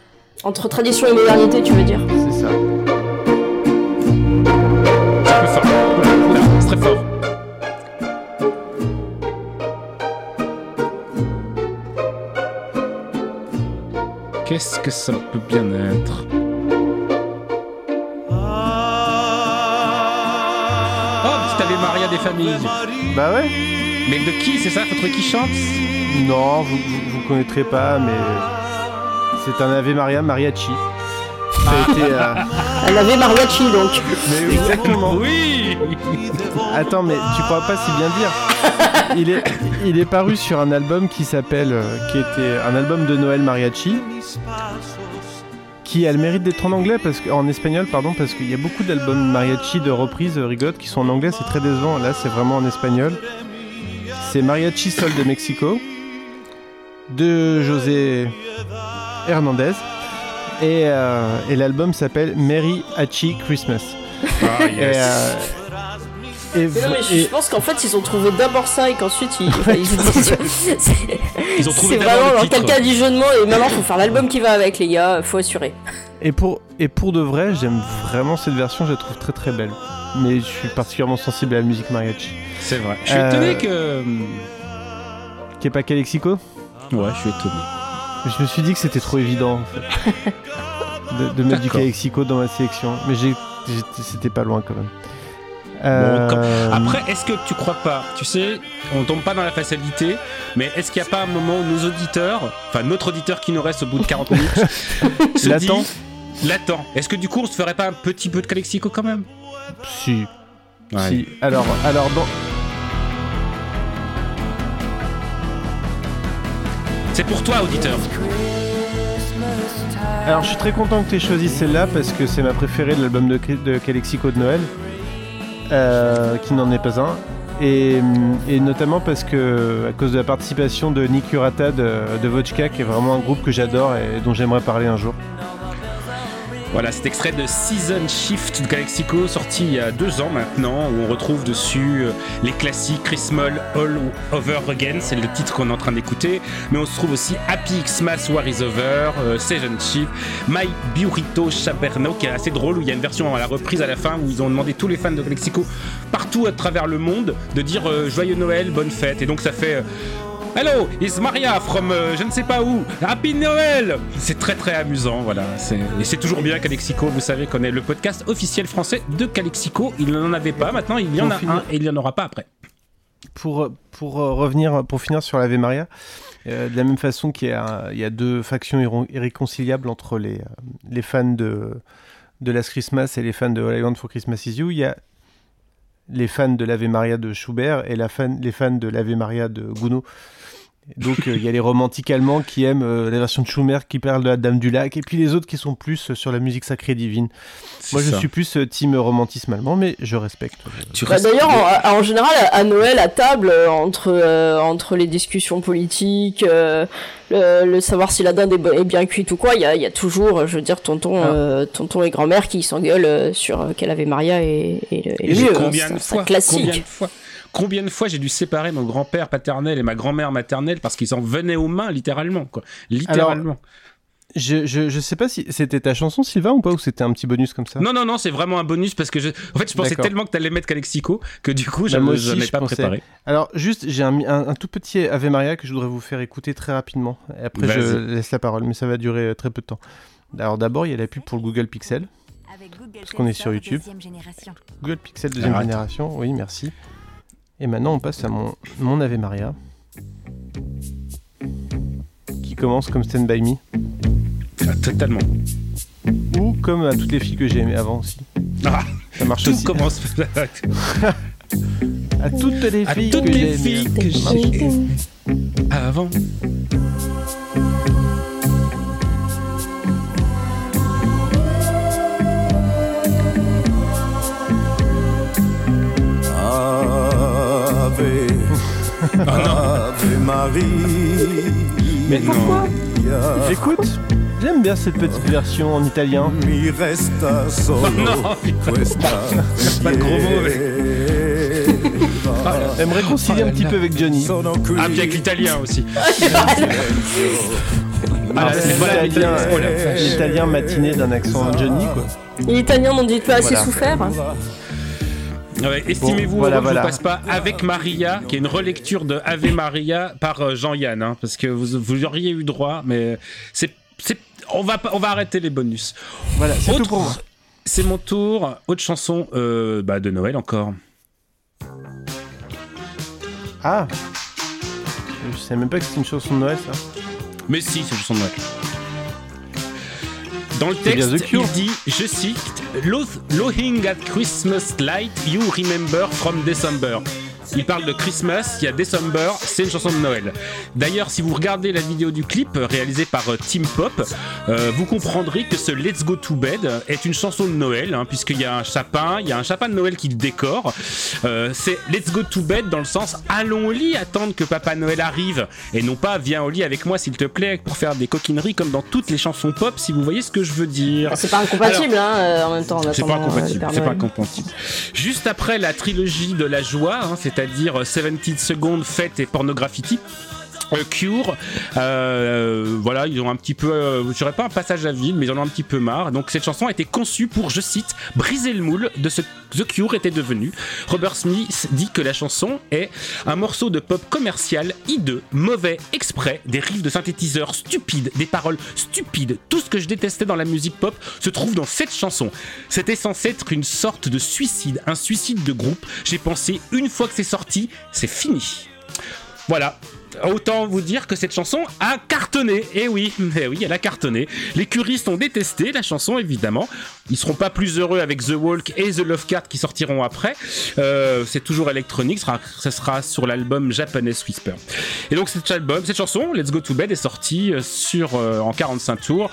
Entre tradition et modernité, tu veux dire C'est ça. Qu'est-ce que ça peut bien être? Oh, petite Ave Maria des familles. Bah ouais. Mais de qui c'est ça Faut trouver qui chante? Non, vous, vous, vous connaîtrez pas, mais c'est un Ave Maria mariachi. Ça a été. euh, Elle avait mariachi donc. Mais oui, exactement. Oui Attends, mais tu crois pas si bien dire il est, il est paru sur un album qui s'appelle, euh, qui était un album de Noël mariachi, qui a le mérite d'être en anglais parce que, en espagnol, pardon, parce qu'il y a beaucoup d'albums mariachi de reprises euh, rigolotes qui sont en anglais, c'est très décevant. Là, c'est vraiment en espagnol. C'est Mariachi Sol de Mexico de José Hernandez et, euh, et l'album s'appelle Merry Hachi Christmas. Ah, yes. Et, euh, et Mais non, mais je et- je pense qu'en fait, ils ont trouvé d'abord ça et qu'ensuite ils. enfin, ils c'est- Ils ont trouvé C'est vraiment dans titre. quelqu'un du jeu de mots et maintenant faut faire l'album qui va avec les gars, faut assurer. Et pour, et pour de vrai, j'aime vraiment cette version, je la trouve très très belle. Mais je suis particulièrement sensible à la musique mariachi. C'est vrai. Je suis Euh, étonné que. Qui est pas Calexico Ouais, je suis étonné. Je me suis dit que c'était trop évident en fait. de, de mettre du. Calexico dans ma sélection. Mais j'ai, j'ai- c'était pas loin quand même. Bon, Euh, quand- Après, est-ce que tu crois pas Tu sais, on tombe pas dans la facilité, mais est-ce qu'il n'y a pas un moment où nos auditeurs, enfin notre auditeur qui nous reste au bout de 40 minutes, se L'attend dit- L'attend. Est-ce que du coup on se ferait pas un petit peu de Calexico quand même? Si. Ouais. Si. Alors, alors dans, C'est pour toi, auditeur. Alors je suis très content que tu aies choisi celle-là parce que c'est ma préférée de l'album de, de Calexico de Noël, euh, qui n'en est pas un. Et, notamment parce que à cause de la participation de Nick Urata de, de qui est vraiment un groupe que j'adore et dont j'aimerais parler un jour. Voilà, cet extrait de Season Shift de Calexico, sorti il y a deux ans maintenant, où on retrouve dessus euh, les classiques Christmas All Over Again, c'est le titre qu'on est en train d'écouter, mais on se trouve aussi Happy Xmas War is Over, euh, Season Shift, My Burrito Chaperno, qui est assez drôle, où il y a une version à la reprise à la fin, où ils ont demandé tous les fans de Calexico partout à travers le monde de dire euh, Joyeux Noël, bonne fête, et donc ça fait... Hello, it's Maria from euh, je ne sais pas où. Happy Noël C'est très très amusant, voilà. Et c'est toujours bien Calexico, vous savez qu'on est le podcast officiel français de Calexico. Il n'en avait pas, maintenant il y en a un et il n'y en aura pas après. Pour, pour euh, revenir, pour finir sur l'Ave Maria, euh, de la même façon qu'il y a, il y a deux factions irréconciliables entre les, euh, les fans de, de Last Christmas et les fans de All I Want for Christmas Is You, il y a les fans de l'Ave Maria de Schubert et la fan, les fans de l'Ave Maria de Gounod. Donc euh, il y a les romantiques allemands qui aiment euh, la version de Schubert qui parle de la Dame du Lac et puis les autres qui sont plus euh, sur la musique sacrée divine. Moi je suis plus euh, team romantisme allemand mais je respecte. Tu Bah, D'ailleurs, en, en général, à Noël, à table, euh, entre, euh, entre les discussions politiques, euh, le, le savoir si la dinde est, bien cuite ou quoi, il y a, il y a toujours, je veux dire, tonton, Ah. euh, tonton et grand-mère qui s'engueulent euh, sur euh, quelle avait Maria et, et le, et le Et combien hein, de fois, classique. combien de fois, combien de fois j'ai dû séparer mon grand-père paternel et ma grand-mère maternelle parce qu'ils en venaient aux mains littéralement, quoi. Littéralement. Je, je, je sais pas si c'était ta chanson Sylvain ou pas ou c'était un petit bonus comme ça? Non, non, non, c'est vraiment un bonus parce que je, en fait, je pensais tellement que t'allais mettre Calexico que du coup, Bah, je moi n'en aussi, ai je pas pensais. préparé. Alors juste, j'ai un, un, un tout petit Ave Maria que je voudrais vous faire écouter très rapidement. Et après, je laisse la parole, mais ça va durer euh, très peu de temps. Alors d'abord, il y a la pub pour le Google Pixel. Parce qu'on est sur YouTube. Google Pixel deuxième Arrête. génération, oui, merci. Et maintenant, on passe à mon, mon Ave Maria. Qui commence comme Stand By Me. Ah, totalement. Ou comme à toutes les filles que j'ai aimées avant aussi. Ah, Ça marche tout aussi. commence. À toutes les À filles toutes que les j'ai filles aimées. que Ça marche. j'ai aimées avant. Ave, Ave Marie. Mais pourquoi Maria, Écoute, j'aime bien cette petite version en italien. Mi resta solo non, Pas de gros mots. Elle me réconcilie un petit peu avec Johnny. Ah, puis avec l'italien aussi. Ah, l'italien. Oh l'italien matiné d'un accent Johnny, quoi. Les Italiens n'ont dit pas assez Voilà. souffert. Ouais, Estimez-vous Bon, voilà, je vous passe pas avec Maria, qui est une relecture de Ave Maria par euh, Jean-Yann, hein, parce que vous, vous auriez eu droit, mais c'est, on va on va arrêter les bonus. Voilà, c'est tout pour moi. C'est mon tour. Autre chanson euh, bah, de Noël encore. Ah Je savais même pas que c'était une chanson de Noël, ça. Mais si, c'est une chanson de Noël. Dans le texte, il dit, je cite, "Lo- Looking at Christmas light, you remember from December. Il parle de Christmas, il y a December, c'est une chanson de Noël. D'ailleurs, si vous regardez la vidéo du clip euh, réalisé par euh, Team Pop, euh, vous comprendrez que ce Let's Go to Bed est une chanson de Noël, hein, puisqu'il y a un sapin, il y a un sapin de Noël qui le décore. Euh, c'est Let's Go to Bed dans le sens allons au lit, attendre que Papa Noël arrive, et non pas viens au lit avec moi s'il te plaît pour faire des coquineries comme dans toutes les chansons pop, si vous voyez ce que je veux dire. Ah, C'est pas incompatible, hein, en même temps. C'est pas incompatible. C'est pas incompatible. Juste après la trilogie de la joie, hein, c'est-à-dire 70 secondes, fête et pornographie. euh, Cure, euh, voilà, ils ont un petit peu, euh, je pas un passage à vide, mais ils en ont un petit peu marre. Donc cette chanson a été conçue pour, je cite, briser le moule de ce que The Cure était devenu. Robert Smith dit que la chanson est un morceau de pop commercial, hideux, mauvais, exprès, des riffs de synthétiseurs stupides, des paroles stupides. Tout ce que je détestais dans la musique pop se trouve dans cette chanson. C'était censé être une sorte de suicide, un suicide de groupe. J'ai pensé, une fois que c'est sorti, c'est fini. Voilà. Autant vous dire que cette chanson a cartonné. Et oui, eh oui, elle a cartonné. Les curistes ont détesté la chanson, évidemment. Ils seront pas plus heureux avec The Walk et The Love Card qui sortiront après. Euh, c'est toujours électronique. Ce sera, sur l'album Japanese Whisper. Et donc cette chanson, Let's Go to Bed, est sortie euh, sur euh, en 45 tours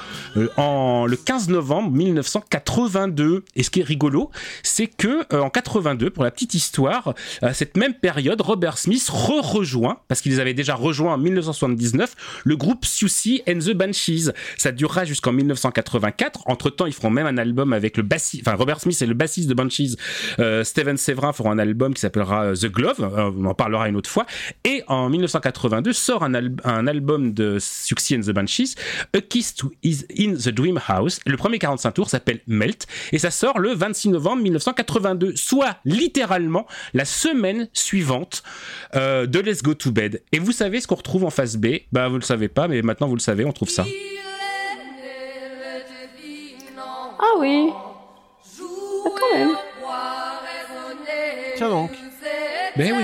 en le 15 novembre 1982. Et ce qui est rigolo, c'est que en 82, pour la petite histoire, à cette même période, Robert Smith re-rejoint, parce qu'ils avaient déjà rejoint en 1979, le groupe Siouxsie and the Banshees. Ça durera jusqu'en 1984. Entre temps, ils feront même un album avec le bassiste, enfin Robert Smith et le bassiste de Banshees, euh, Steven Severin feront un album qui s'appellera euh, The Glove. Euh, on en parlera une autre fois. Et en 1982 sort un, al- un album de Siouxsie and the Banshees, A Kiss to Is in the Dream House. Le premier 45 tours s'appelle Melt et ça sort le 26 novembre 1982, soit littéralement la semaine suivante de Let's Go to Bed. Et vous savez ce qu'on retrouve en face B? Bah vous le savez pas, mais maintenant vous le savez, on trouve ça. Ah oui. Ah, quand même. Tiens donc. Ben oui.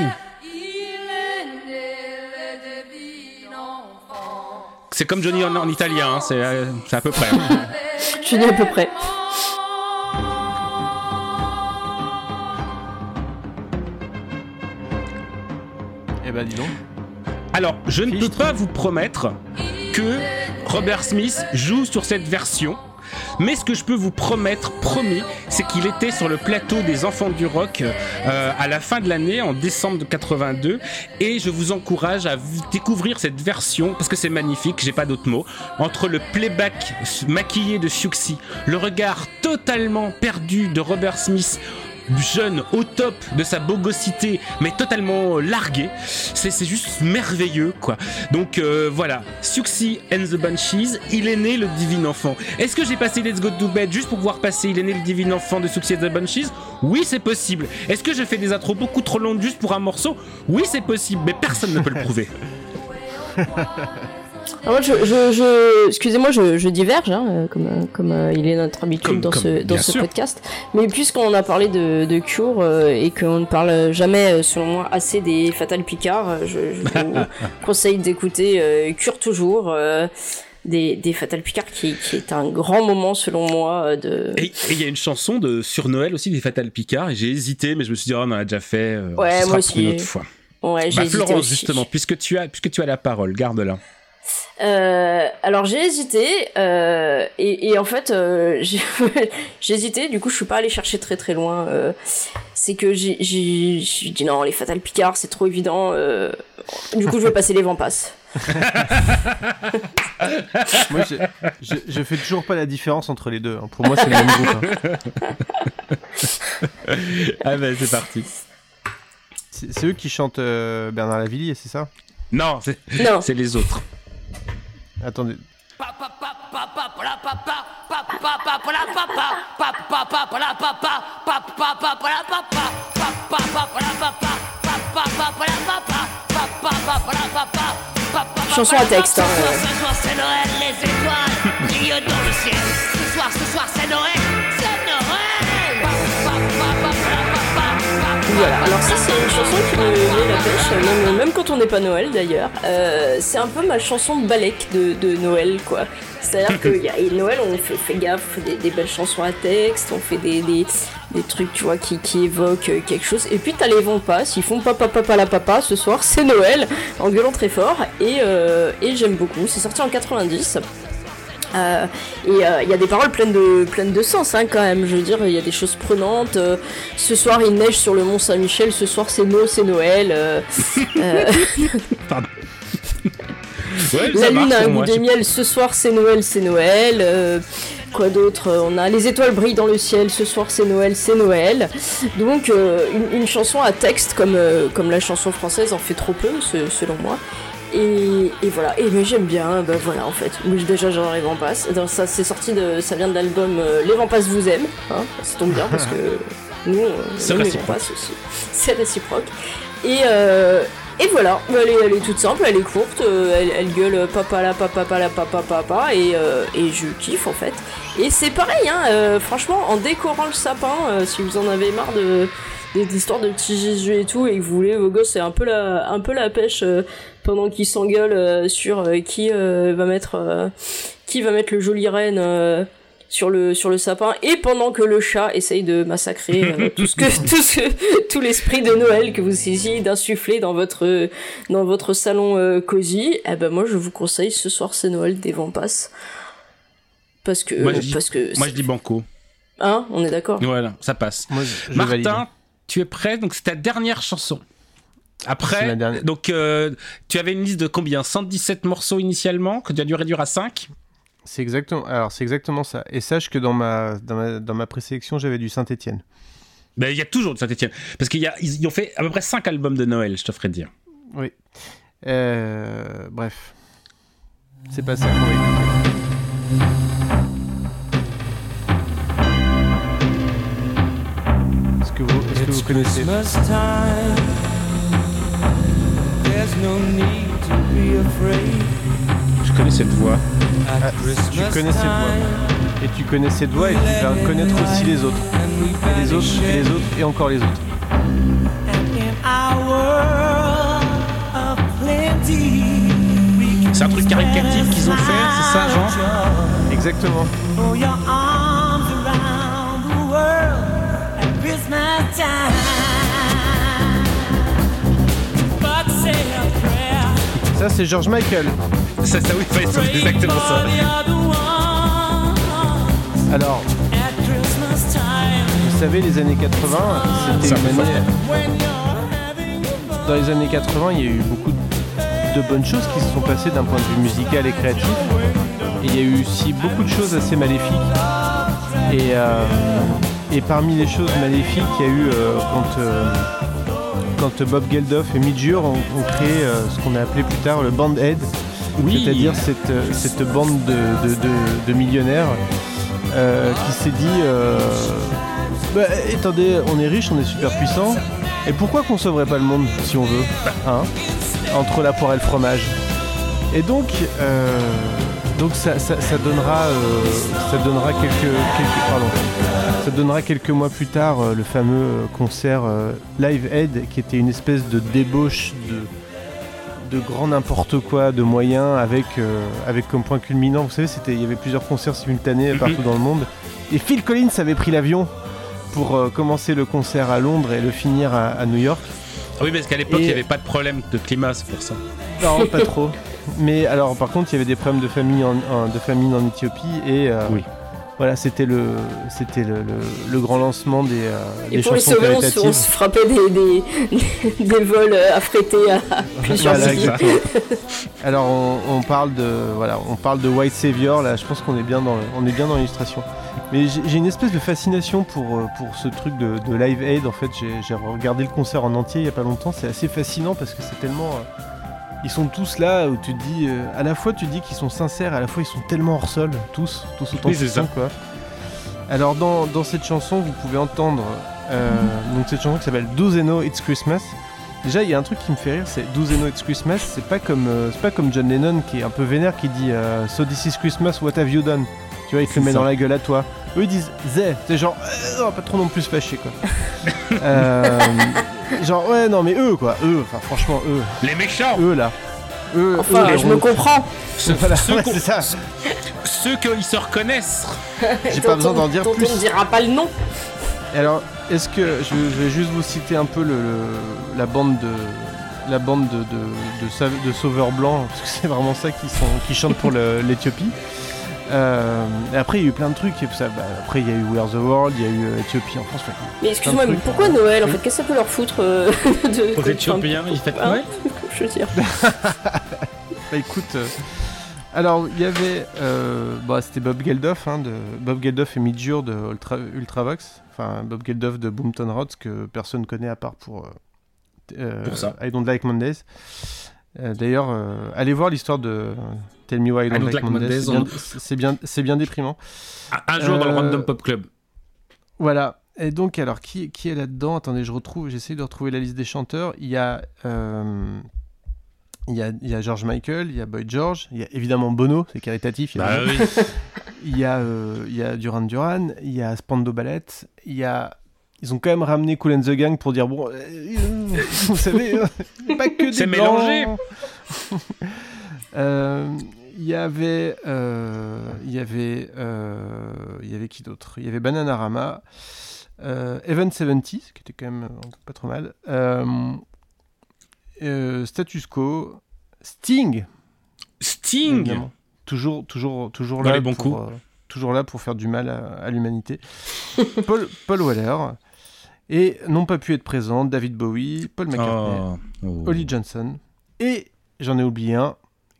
C'est comme Johnny en, en italien, hein, c'est euh, c'est à peu près. Je dis à peu près. Eh ben dis donc. Alors, je ne peux pas vous promettre que Robert Smith joue sur cette version. Mais ce que je peux vous promettre, promis, c'est qu'il était sur le plateau des Enfants du Rock euh, à la fin de l'année, en décembre de 82. Et je vous encourage à découvrir cette version, parce que c'est magnifique, j'ai pas d'autres mots. Entre le playback maquillé de Siouxsie, le regard totalement perdu de Robert Smith, jeune au top de sa bogosité mais totalement largué. C'est c'est juste merveilleux quoi. Donc euh, voilà. Suxy and the Banshees il est né le divin enfant. Est-ce que j'ai passé Let's Go to Bed juste pour pouvoir passer il est né le divin enfant de Suxy and the Banshees? Oui c'est possible. Est-ce que je fais des intros beaucoup trop longues juste pour un morceau? Oui c'est possible mais personne ne peut le prouver Alors, moi, je, je, je- excusez-moi, je, je diverge, hein, euh, comme, euh, comme euh, il est notre habitude Comme- dans comme- ce, dans ce sûr. podcast. Mais puisqu'on a parlé de, de Cure euh, et qu'on ne parle jamais, selon moi, assez des Fatal Picard, je, je vous conseille d'écouter euh, Cure toujours. des, des Fatal Picard qui, qui est un grand moment selon moi de et il y a une chanson de sur Noël aussi des Fatal Picard et j'ai hésité mais je me suis dit oh, on en a déjà fait Ouais, moi sera pour une autre fois ouais bah, Florence justement puisque tu as puisque tu as la parole garde-la Euh, alors j'ai hésité euh, et, et en fait euh, j'ai hésité du coup je suis pas allé chercher très très loin euh, c'est que j'ai dit non les Fatal Picard c'est trop évident euh, du coup je vais passer les vents passes Moi, je, je, je fais toujours pas la différence entre les deux. hein. Pour moi, c'est le même groupe. hein. ah bah c'est parti C'est eux qui chantent euh, Bernard Lavillier, c'est ça? Non. c'est les autres Attendez. chanson à texte hein, euh. Ce soir c'est Noël, les étoiles brillent dans le ciel. Ce soir, ce soir c'est Noël, alors ça c'est une chanson qui me met la pêche, même, quand on n'est pas Noël d'ailleurs. Euh, c'est un peu ma chanson balèque de, de Noël quoi. C'est-à-dire que y a, Noël on fait, fait gaffe, on fait des, des belles chansons à texte, on fait des, trucs tu vois qui, évoquent euh, quelque chose. Et puis t'as les vents ils font papa papa la papa ce soir, c'est Noël, en gueulant très fort. Et, euh, et j'aime beaucoup, c'est sorti en 90. Euh, et euh, il y a des paroles pleines de, pleines de sens hein, quand même. Je veux dire, il y a des choses prenantes. Euh, ce soir, il neige sur le Mont Saint-Michel. Ce soir, c'est no, c'est Noël. Pardon. Ouais, la lune a un goût de miel. Ce soir, c'est Noël, c'est Noël. Quoi d'autre? On a les étoiles brillent dans le ciel. Ce soir, c'est Noël, c'est Noël. Donc, une, une chanson à texte comme, comme la chanson française en fait trop peu, se- selon moi. Et, et voilà, et mais j'aime bien, bah voilà en fait. Déjà j'en les vents passent. Donc, ça c'est sorti de, ça vient de l'album euh, Les vents passent vous aiment, hein, ça tombe bien parce que nous, euh, les vents passent aussi. C'est réciproque. Et, euh, et voilà, Bah, elle est, elle est toute simple, elle est courte, euh, elle, elle gueule papa la papa papa la papa papa et, euh, et je kiffe en fait. Et c'est pareil, hein, euh, franchement, en décorant le sapin, euh, si vous en avez marre de des histoires de petits Jésus et tout et que vous voulez vos gosses c'est un peu la un peu la pêche pendant qu'ils s'engueulent euh, sur euh, qui euh, va mettre euh, qui va mettre le joli renne euh, sur le sur le sapin et pendant que le chat essaye de massacrer euh, tout ce que tout ce tout l'esprit de Noël que vous essayez d'insuffler dans votre dans votre salon euh, cosy eh ben moi je vous conseille ce soir c'est Noël des vents passent parce que Moi, je dis- parce que Moi, je dis banco. hein on est d'accord Voilà, ça passe. je Martin, valide. tu es prêt? Donc, c'est ta dernière chanson. Après, donc euh, tu avais une liste de combien? 117 morceaux initialement que tu as dû réduire à 5 C'est exactement, alors c'est exactement ça. Et sache que dans ma, dans ma, dans ma présélection, j'avais du Saint-Etienne. Ben, il y a toujours de Saint-Etienne. Parce qu'ils ils ont fait à peu près 5 albums de Noël, je te ferai dire. Oui. Euh, bref. C'est pas ça que vous, est-ce que vous connaissez Je connais cette voix. Ah, tu connais cette voix. Et tu connais cette voix et tu vas connaître aussi les autres. Et les autres, et les autres, et encore les autres. In our world of plenty. C'est un truc caritatif qu'ils ont fait, c'est ça, genre Exactement. Throw your arms around the world at Christmas time. Ça, c'est George Michael. Ça, ça, oui, c'est exactement ça. Alors, vous savez, les années 80, c'était une année. Dans les années 80, il y a eu beaucoup de bonnes choses qui se sont passées d'un point de vue musical et créatif. Et il y a eu aussi beaucoup de choses assez maléfiques. Et, euh, et parmi les choses maléfiques, il y a eu euh, quand, euh, quand Bob Geldof et Midge Ure ont, ont créé euh, ce qu'on a appelé plus tard le Band Aid, Oui. c'est-à-dire cette, euh, cette bande de, de- de- de millionnaires euh, qui s'est dit euh, bah, attendez, on est riche, on est super puissant, et pourquoi qu'on sauverait pas le monde si on veut hein Entre la poire et le fromage? Et donc, euh, donc ça, ça- ça donnera, euh, ça donnera quelques, quelques, pardon, ça donnera quelques mois plus tard euh, le fameux euh, concert euh, Live Aid, qui était une espèce de débauche de, de grand n'importe quoi, de moyens, avec, euh, avec comme point culminant, vous savez, c'était, il y avait plusieurs concerts simultanés partout dans le monde. Et Phil Collins avait pris l'avion pour commencer le concert à Londres et le finir à, à New York. Ah Oui, parce qu'à l'époque, Et- il n'y avait pas de problème de climat, c'est pour ça. Non, pas trop. Mais alors, par contre, il y avait des problèmes de famine en, en- de famine en Éthiopie et Oui. Voilà, c'était le, c'était le, le- le grand lancement des, euh, Et des pour les chansons sauver, on on se frappait des, des, des vols euh, affrétés à plusieurs Voilà. Alors, on, on parle de, voilà, on parle de White Savior. Là, je pense qu'on est bien dans, on est bien dans l'illustration. Mais j'ai une espèce de fascination pour, euh, pour ce truc de, de Live Aid. En fait, j'ai j'ai regardé le concert en entier il y a pas longtemps. C'est assez fascinant parce que c'est tellement. euh, ils sont tous là où tu te dis. euh, à la fois, tu te dis qu'ils sont sincères, à la fois, ils sont tellement hors sol. Tous, tous autant Oui, qu'ils sont, ça. quoi. Alors, dans, dans cette chanson, vous pouvez entendre. euh, donc, cette chanson qui s'appelle Do They Know It's Christmas. Déjà, il y a un truc qui me fait rire, c'est Do They Know It's Christmas. C'est pas comme, euh, c'est pas comme John Lennon qui est un peu vénère qui dit So this is Christmas, what have you done? Tu vois, il te le met ça. dans la gueule à toi. Eux ils disent They, c'est genre, on va pas trop non plus se fâcher quoi. Euh, Genre, ouais, non, mais eux, quoi. Eux, enfin, franchement, eux. Les méchants Eux, là. Eux, Enfin, eux, je me comprends. Ceux, Voilà, ceux ouais, c'est ça. ceux qui se reconnaissent. J'ai pas besoin d'en dire dont plus. on ne dira pas le nom. Alors, est-ce que je, je vais juste vous citer un peu le, le- la bande de la bande de, de, de, sa- de sauveurs blancs parce que c'est vraiment ça qui sont qui chantent pour le- l'Éthiopie. Euh, et après, il y a eu plein de trucs. Et ça, bah, après, il y a eu We Are the World, il y a eu Éthiopie en France. Mais excuse-moi, mais pourquoi Noël en fait Qu'est-ce que ça peut leur foutre euh, de. De- Éthiopiens, ils fêtent Hein Noël Je veux dire. Bah écoute, euh, alors il y avait, euh, bah, c'était Bob Geldof, hein, de Bob Geldof et Midjur de Ultra, Ultravox, enfin Bob Geldof de Boomtown Rats que personne connaît à part pour, Pour ça. I Don't Like Mondays. Euh, D'ailleurs, euh, allez voir l'histoire de Tell Me Why I Don't, like, Mondays. c'est bien- C'est bien, bien déprimant. Un jour dans le Euh, Random Pop Club. Voilà. Et donc, alors, qui, qui est là-dedans? Attendez, je retrouve, j'essaie de retrouver la liste des chanteurs. Il y a, euh, il y a, il y a George Michael, il y a Boy George, il y a évidemment Bono, c'est caritatif. il y a Bah oui. Il y a, euh, il y a Duran Duran, il y a Spando Ballet, il y a. Ils ont quand même ramené Cool and the Gang pour dire bon, euh, vous savez, euh, pas que des C'est mélangé. Euh, Il y avait, euh, il y avait, euh, il y avait qui d'autre? Il y avait Bananarama, Event 70, qui était quand même pas trop mal, Status Quo, Sting. Sting? Évidemment. Toujours, toujours, toujours Dans là les bons pour, coups. toujours là pour faire du mal à, à l'humanité. Paul, Paul Weller. Et n'ont pas pu être présents David Bowie, Paul McCartney, Oh. Oh. Holly Johnson. Et j'en ai oublié un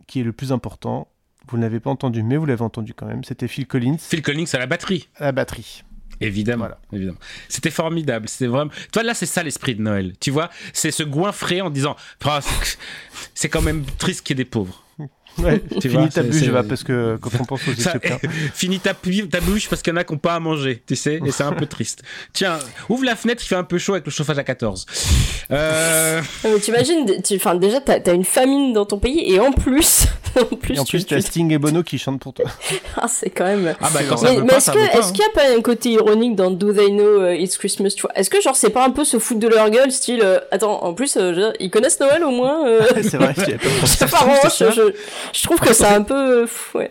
qui est le plus important. Vous ne l'avez pas entendu, mais vous l'avez entendu quand même. C'était Phil Collins Phil Collins à la batterie. à la batterie. Évidemment, évidemment. C'était formidable. C'était vraiment. Toi là, c'est ça l'esprit de Noël. Tu vois, c'est se goinfrer en disant, Ah, c'est- c'est quand même triste qu'il y ait des pauvres. Ouais, Tu fini vois, ta bûche, va, parce que quand on pense aux Éthiopiens. Finis ta, ta bouche parce qu'il y en a qui n'ont pas à manger, tu sais, et c'est un peu triste. Tiens, ouvre la fenêtre, il fait un peu chaud avec le chauffage à 14. Euh, Non, mais t'imagines, déjà t'as as une famine dans ton pays et en plus, en plus, Et en tu- plus, tu- t'as Sting et Bono qui chantent pour toi. ah, c'est quand même. Ah bah quand ça mais pas, est-ce pas. est-ce qu'il n'y a pas un côté ironique dans Do They Know uh, It's Christmas tu vois? Est-ce que genre c'est pas un peu se foutre de leur gueule, style euh, attends en plus euh, ils connaissent Noël au moins euh... c'est vrai, pas pas je, je, trouve que c'est un peu ouais.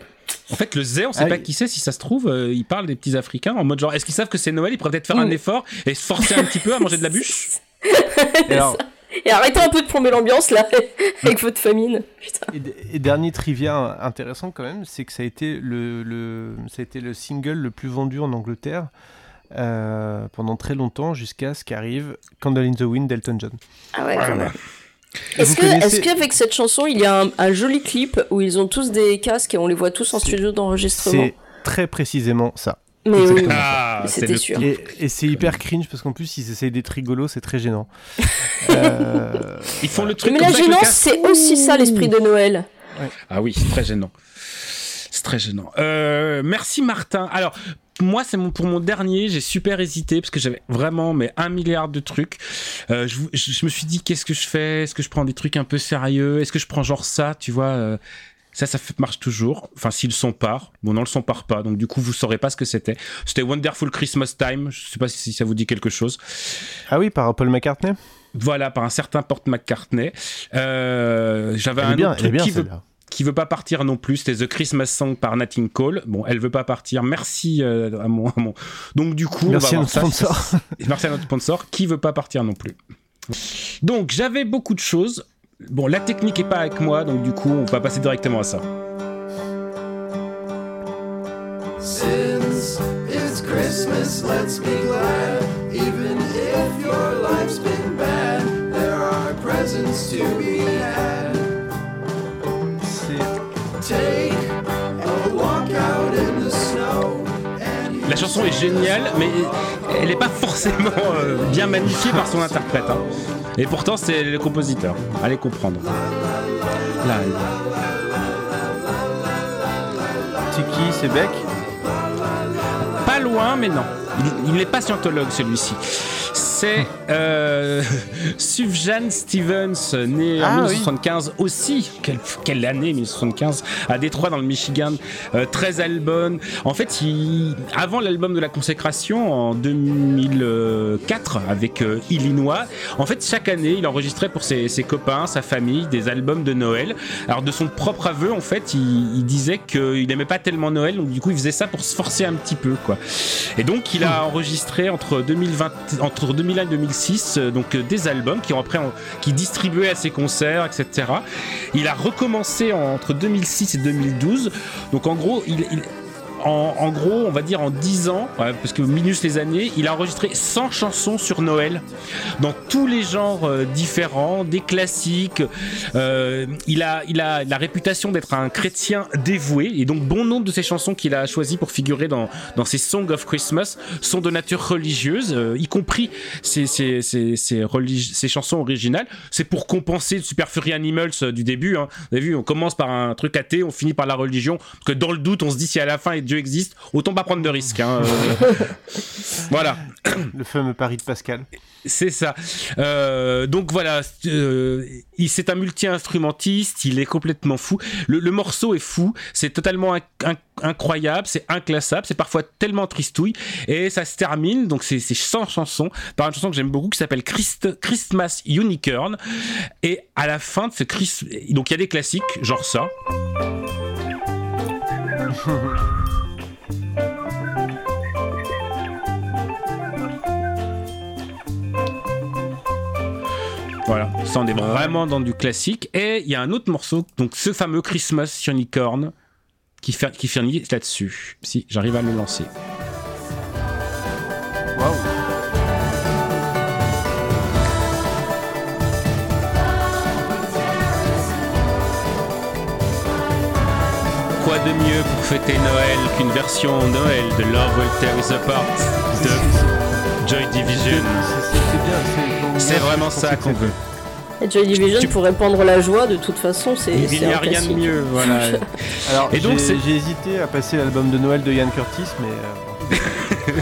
En fait, le Zé, on sait Ah, pas qui c'est, si ça se trouve, euh, il parle des petits Africains en mode genre, est-ce qu'ils savent que c'est Noël? Ils pourraient peut-être faire un Mm. effort et se forcer un petit peu à manger de la bûche Et alors, Et arrêtez un peu de plomber l'ambiance là avec votre famine. Putain. Et, et dernier trivia intéressant quand même, c'est que ça a été le, le, ça a été le single le plus vendu en Angleterre euh, pendant très longtemps jusqu'à ce qu'arrive Candle in the Wind d'Elton John. Ah ouais, quand même. Est-ce que, connaissez- est-ce qu'avec cette chanson, il y a un, un joli clip où ils ont tous des casques et on les voit tous en studio d'enregistrement? C'est très précisément ça. Mais oui. Ah, c'était sûr. Et, et c'est hyper cringe parce qu'en plus ils essayent d'être rigolos, c'est très gênant. Euh, Ils font le truc Mais comme la gênance, c'est aussi ça l'esprit de Noël. Ah oui, c'est très gênant. C'est très gênant. Euh, merci Martin. Alors, moi, c'est mon, pour mon dernier, j'ai super hésité parce que j'avais vraiment mais un milliard de trucs. Euh, je, je- je me suis dit, qu'est-ce que je fais? Est-ce que je prends des trucs un peu sérieux? Est-ce que je prends genre ça, tu vois euh, ça, ça marche toujours. Enfin, si le son part. Bon, non, le son part pas. Donc, du coup, vous saurez pas ce que c'était. C'était Wonderful Christmas Time. Je sais pas si ça vous dit quelque chose. Ah oui, par Paul McCartney? Voilà, par un certain Porte McCartney. Euh, J'avais un bien, autre truc bien qui veut. Qui veut pas partir non plus. C'était The Christmas Song par Nat King Cole. Bon, elle veut pas partir. Merci euh, à, mon, à mon- Donc du coup, Merci on va à notre ça. sponsor. Merci à notre sponsor qui veut pas partir non plus. Donc j'avais beaucoup de choses. Bon, la technique est pas avec moi, donc du coup, on va passer directement à ça. Since it's Christmas, let's be glad. Even if your life's been bad, there are presents to be had. La chanson est géniale, mais elle n'est pas forcément euh, bien magnifiée par son interprète. hein. Et pourtant, c'est le compositeur. Allez comprendre. Là, C'est qui C'est Beck? Pas loin, mais non. Il- Il n'est pas scientologue, celui-ci. C'est euh, Sufjan Stevens, né en Ah, 1975 aussi. Quelle, quelle année 1975 à Détroit dans le Michigan. Euh, 13 albums. En fait, il, avant l'album de la consécration en 2004 avec euh, Illinois, en fait, chaque année, il enregistrait pour ses, ses copains, sa famille, des albums de Noël. Alors, de son propre aveu, en fait, il, il disait qu'il n'aimait pas tellement Noël, donc du coup, il faisait ça pour se forcer un petit peu, quoi. Et donc, il a enregistré entre 2020, entre 2001 et 2006, euh, donc euh, des albums qui ont après, qui à ses concerts, etc. Il a recommencé entre 2006 et 2012. Donc, en gros, il- en, gros, on va dire en 10 ans, parce que minus les années, il a enregistré 100 chansons sur Noël, dans tous les genres euh, différents, des classiques. Euh, il, a, il a la réputation d'être un chrétien dévoué, et donc bon nombre de ses chansons qu'il a choisies pour figurer dans, dans ses Songs of Christmas sont de nature religieuse, euh, y compris ses, chansons originales. C'est pour compenser le Super Animals du début. Hein. Vous avez vu, on commence par un truc athée, on finit par la religion, parce que dans le doute, on se dit si à la fin Dieu existe, autant pas prendre de risques. hein, euh. voilà. Le fameux pari de Pascal. C'est ça. Euh, donc voilà, euh, il c'est un multi-instrumentiste, il est complètement fou. Le, le morceau est fou, c'est totalement inc- inc- incroyable, c'est inclassable, c'est parfois tellement tristouille. Et ça se termine, donc c'est c'est 100 chansons, par une chanson que j'aime beaucoup qui s'appelle Christ- Christmas Unicorn. Et à la fin de ce Christ... Donc il y a des classiques, genre ça. Voilà, ça on est vraiment dans du classique. Et il y a un autre morceau, donc ce fameux Christmas Unicorn, qui, fait, qui finit là-dessus. Si j'arrive à le lancer. Quoi de mieux pour fêter Noël qu'une version Noël de Love Will Tear Us Apart de Joy Division C'est vraiment ça qu'on veut. Et Joy Division pour répandre la joie, de toute façon, c'est. Il n'y a un rien de mieux, voilà. Alors, Et donc, j'ai hésité à passer l'album de Noël de Ian Curtis, mais. euh,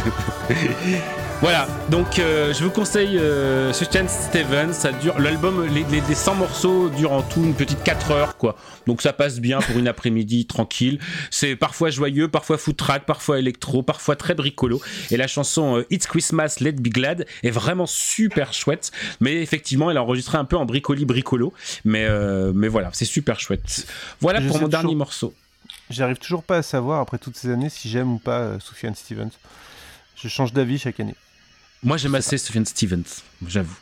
Voilà, donc euh, je vous conseille euh, Stevens, ça dure l'album les, les, les 100 morceaux durent en tout une petite 4 heures quoi. Donc ça passe bien pour une après-midi tranquille. C'est parfois joyeux, parfois footrack, parfois électro, parfois très bricolo et la chanson euh, It's Christmas Let Be Glad est vraiment super chouette, mais effectivement, elle a enregistré un peu en bricoli bricolo, mais euh, mais voilà, c'est super chouette. Voilà Je pour mon dernier morceau. J'arrive toujours pas à savoir, après toutes ces années, si j'aime ou pas Sufjan Stevens. Je change d'avis chaque année. Moi, j'aime assez Sufjan Stevens, j'avoue.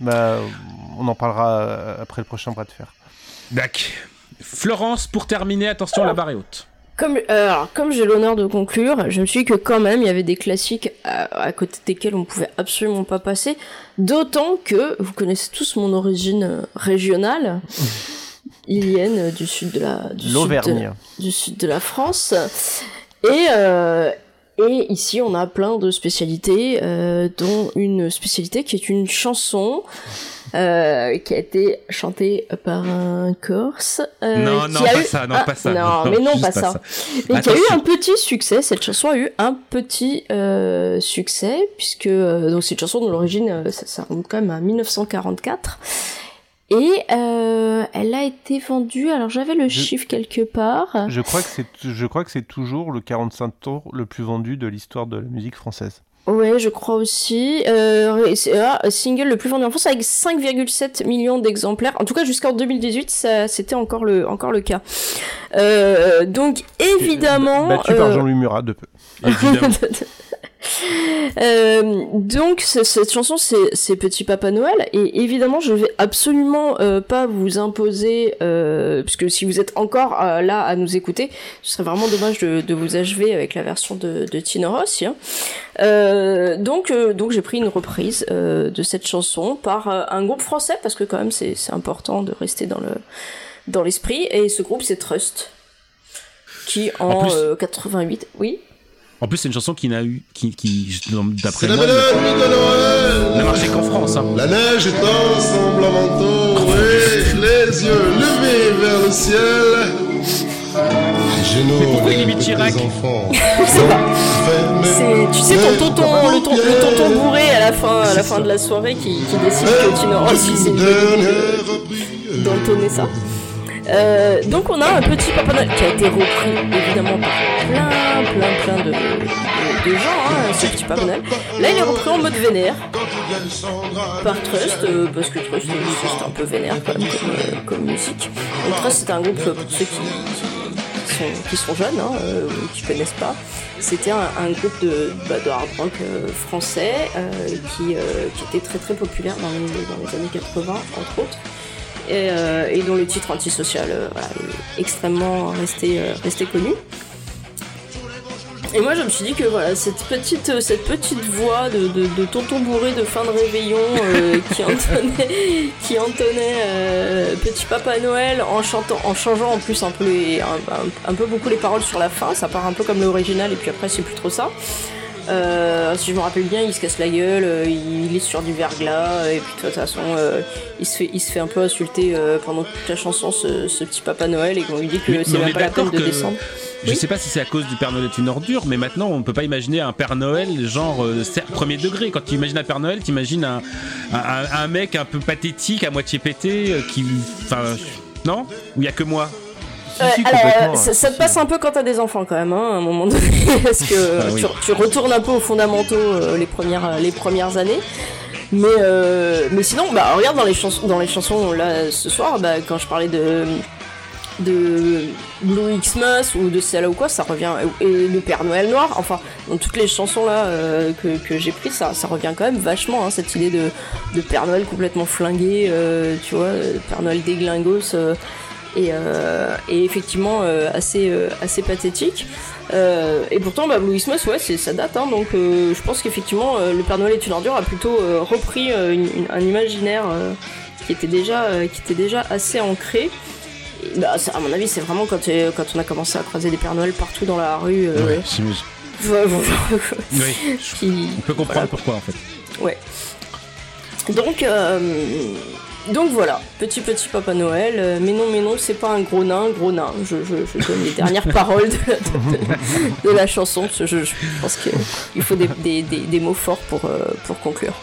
Bah, on en parlera euh, après le prochain bras de fer. Dac. Florence, pour terminer, attention, la barre est haute. Comme, euh, alors, comme j'ai l'honneur de conclure, je me suis dit que quand même, il y avait des classiques à, à côté desquels on pouvait absolument pas passer. D'autant que vous connaissez tous mon origine euh, régionale, ilienne du sud de la, du sud de, du sud de la France. Et, euh, et ici, on a plein de spécialités, euh, dont une spécialité qui est une chanson euh, qui a été chantée par un Corse. euh, Non, non, pas eu ça, non, pas ça, Non, mais non, pas pas ça. Et qui a eu un petit succès. Cette chanson a eu un petit euh, succès puisque euh, donc c'est une chanson dont l'origine euh, ça, ça remonte quand même à 1944. Et euh, elle a été vendue. Alors j'avais le chiffre quelque part. Je crois que c'est, je crois que c'est toujours le 45 tours le plus vendu de l'histoire de la musique française. Ouais, je crois aussi. Euh, ah, single le plus vendu en France avec 5,7 millions d'exemplaires. En tout cas, jusqu'en 2018, ça, c'était encore le, encore le cas. Euh, donc, évidemment. Battu par euh, Jean-Louis Murat de peu. Euh, donc cette chanson c'est Petit Papa Noël. Et évidemment je vais absolument euh, pas vous imposer euh, parce que si vous êtes encore euh, là à nous écouter ce serait vraiment dommage de, de vous achever avec la version de, de Tino Rossi hein. Euh, donc euh, donc j'ai pris une reprise euh, de cette chanson par un groupe français parce que quand même c'est c'est important de rester dans le dans l'esprit. Et ce groupe c'est Trust qui en, En plus- euh, 88 oui En plus, c'est une chanson qui n'a eu, qui, qui d'après C'est la moi, belle ne- nuit de Noël. n'a marché qu'en France. hein. La neige est ensemble en manteau et les yeux levés vers le ciel. Je Pourquoi il imite Chirac C'est, tu sais, ton tonton, le, ton- le tonton bourré à la fin, à la fin de la soirée qui, qui décide que tu n'auras si c'est une bonne idée de- d'entonner ça. Euh, donc on a un petit Papa qui a été repris évidemment par plein, plein, plein de, de, de gens, hein, ce petit Papa. Là il est repris en mode vénère par Trust, euh, parce que Trust euh, c'est un peu vénère quand même comme, euh, comme musique. Trust c'est un groupe pour ceux qui, qui sont, qui sont jeunes, hein, qui connaissent pas. C'était un, un groupe de, bah, de hard rock français qui, qui était très très populaire dans les, dans les années 80 entre autres. Et, euh, et dont le titre antisocial euh, est extrêmement resté, euh, resté connu. Et moi je me suis dit que voilà cette petite cette petite voix de, de, tonton bourré de fin de réveillon qui entonnait qui entonnait petit papa Noël en en changeant en plus un peu un peu beaucoup les paroles sur la fin ça part un peu comme l'original et puis après c'est plus trop ça euh, si je me rappelle bien, il se casse la gueule, euh, il est sur du verglas, et puis de toute façon, euh, il, se fait, il se fait un peu insulter euh, pendant toute la chanson, ce, ce petit Papa Noël, et qu'on lui dit que c'est pas la peine de descendre. Je Oui. sais pas si c'est à cause du Père Noël est une ordure, mais maintenant on peut pas imaginer un Père Noël genre euh, premier degré. Quand tu imagines un Père Noël, tu imagines un, un, un- un mec un peu pathétique, à moitié pété, euh, qui. Enfin. non? Ou il y a que moi? Si, alors, euh, ça, ça te passe un peu quand t'as des enfants quand même, hein, à un moment donné, parce que euh, Ah oui. tu, retournes un peu aux fondamentaux euh, les, premières, euh, les premières années. Mais, euh, mais sinon, bah, regarde dans les chansons, dans les chansons là ce soir, bah, quand je parlais de de Blue Xmas ou de celle-là ou quoi, ça revient et le Père Noël noir. Enfin, dans toutes les chansons là euh, que, que j'ai prises, ça, ça revient quand même vachement hein, cette idée de, de Père Noël complètement flingué, euh, tu vois, euh, Père Noël déglingos. Euh, et, euh, et effectivement euh, assez, euh, assez pathétique. Euh, et pourtant, bah, Blue Xmas, ouais, c'est, ça date, hein, donc euh, je pense qu'effectivement, euh, le Père Noël est une ordure a plutôt euh, repris euh, une- une- un imaginaire euh, qui, était déjà, euh, qui était déjà assez ancré. Et, bah, ça, à mon avis, c'est vraiment quand, quand on a commencé à croiser des Pères Noël partout dans la rue. euh, Ouais, Oui, qui- on peut comprendre pourquoi en fait. Ouais. Donc, euh, donc voilà, petit petit Papa Noël. euh, mais non, mais non, c'est pas un gros nain, gros nain. Je, je, je donne les dernières paroles de la, de- de la chanson. parce que Je, je pense qu'il faut des, des, des, des mots forts pour, euh, pour conclure.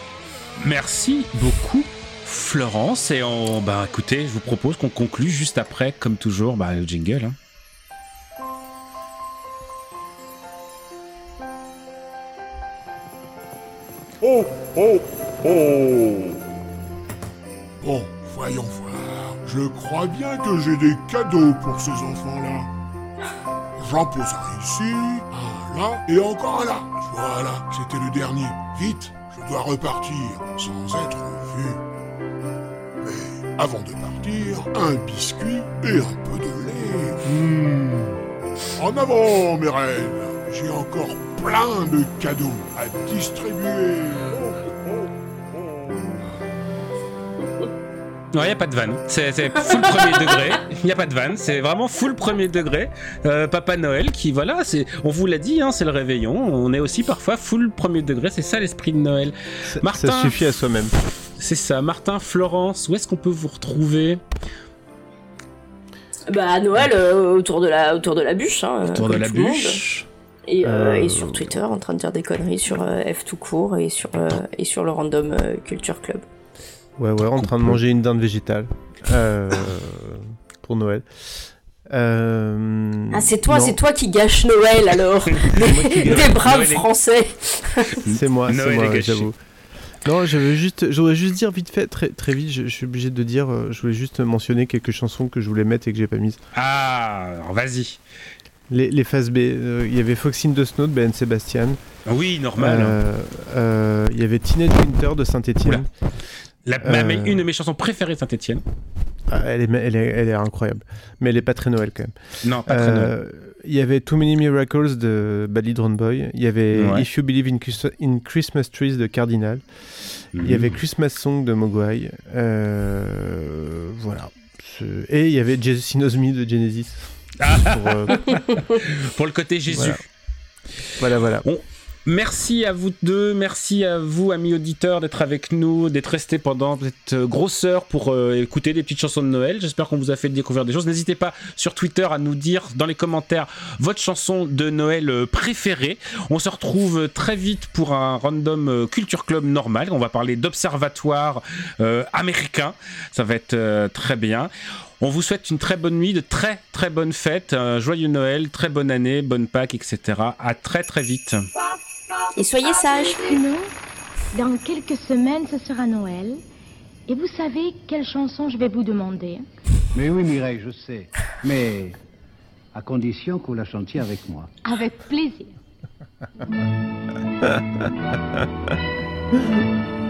Merci beaucoup. Florence, et on, bah écoutez, je vous propose qu'on conclue juste après, comme toujours, bah, le jingle. hein. Oh, oh, oh Bon, voyons voir. Je crois bien que j'ai des cadeaux pour ces enfants-là. J'en pose un ici, un là et encore là. Voilà, c'était le dernier. Vite, je dois repartir sans être vu. Mais avant de partir, un biscuit et un peu de lait. Hmm. En avant, mes reines. J'ai encore plein de cadeaux à distribuer. Non, il n'y a pas de vanne. C'est c'est full premier degré. Il n'y a pas de vanne. C'est vraiment full premier degré. Euh, Papa Noël qui, voilà, c'est, on vous l'a dit, hein, c'est le réveillon. On est aussi parfois full premier degré. C'est ça l'esprit de Noël. Martin, Ça suffit à soi-même. c'est ça. Martin, Florence, où est-ce qu'on peut vous retrouver? Bah, à Noël, euh, autour, de la, autour de la bûche. Hein, Autour de la bûche. Et, euh, Euh, et sur Twitter, en train de dire des conneries sur euh, F tout court et sur, euh, et sur le Random Culture Club. Ouais, ouais, en train de manger une dinde végétale. euh, pour Noël. Euh, Ah, c'est toi, c'est toi qui gâche Noël alors Des, des braves Noël français C'est moi, c'est moi, j'avoue. Non, je veux juste, je voudrais juste dire vite fait, très, très vite, je, je suis obligé de dire, euh, je voulais juste mentionner quelques chansons que je voulais mettre et que j'ai pas mises. Ah, alors vas-y. Les, les phases B, euh, il y avait Foxine de Snow de Ben Sébastien. Oui, normal. Euh, euh, Il y avait Teenage Winter de Saint-Etienne. La- ma- ma- une de mes chansons préférées de Saint-Etienne. Ah, elle, est, elle, est, elle est incroyable. Mais elle est pas très Noël quand même. Non, pas très Noël. Il y avait Too Many Miracles de Badly Drone Boy. Il y avait Ouais. If You Believe in, Christ- in Christmas Trees de Cardinal. Il y avait Christmas Song de Mogwai. Euh, voilà. Et il y avait Jesus Me de Genesis. Ah. Pour, euh, Pour le côté Jésus. Voilà, voilà. voilà. On, Merci à vous deux, merci à vous, amis auditeurs, d'être avec nous, d'être restés pendant cette euh, grosse heure pour euh, écouter des petites chansons de Noël. J'espère qu'on vous a fait découvrir des choses. N'hésitez pas sur Twitter à nous dire dans les commentaires votre chanson de Noël euh, préférée. On se retrouve très vite pour un random culture club normal. On va parler d'observatoire américain. Ça va être très bien. On vous souhaite une très bonne nuit, de très très bonnes fêtes, joyeux Noël, très bonne année, bonne Pâques, etc. À très très vite. Et soyez sages. Dans quelques semaines, ce sera Noël. Et vous savez quelle chanson je vais vous demander? Mais oui, Mireille, je sais. Mais à condition que vous la chantiez avec moi. Avec plaisir.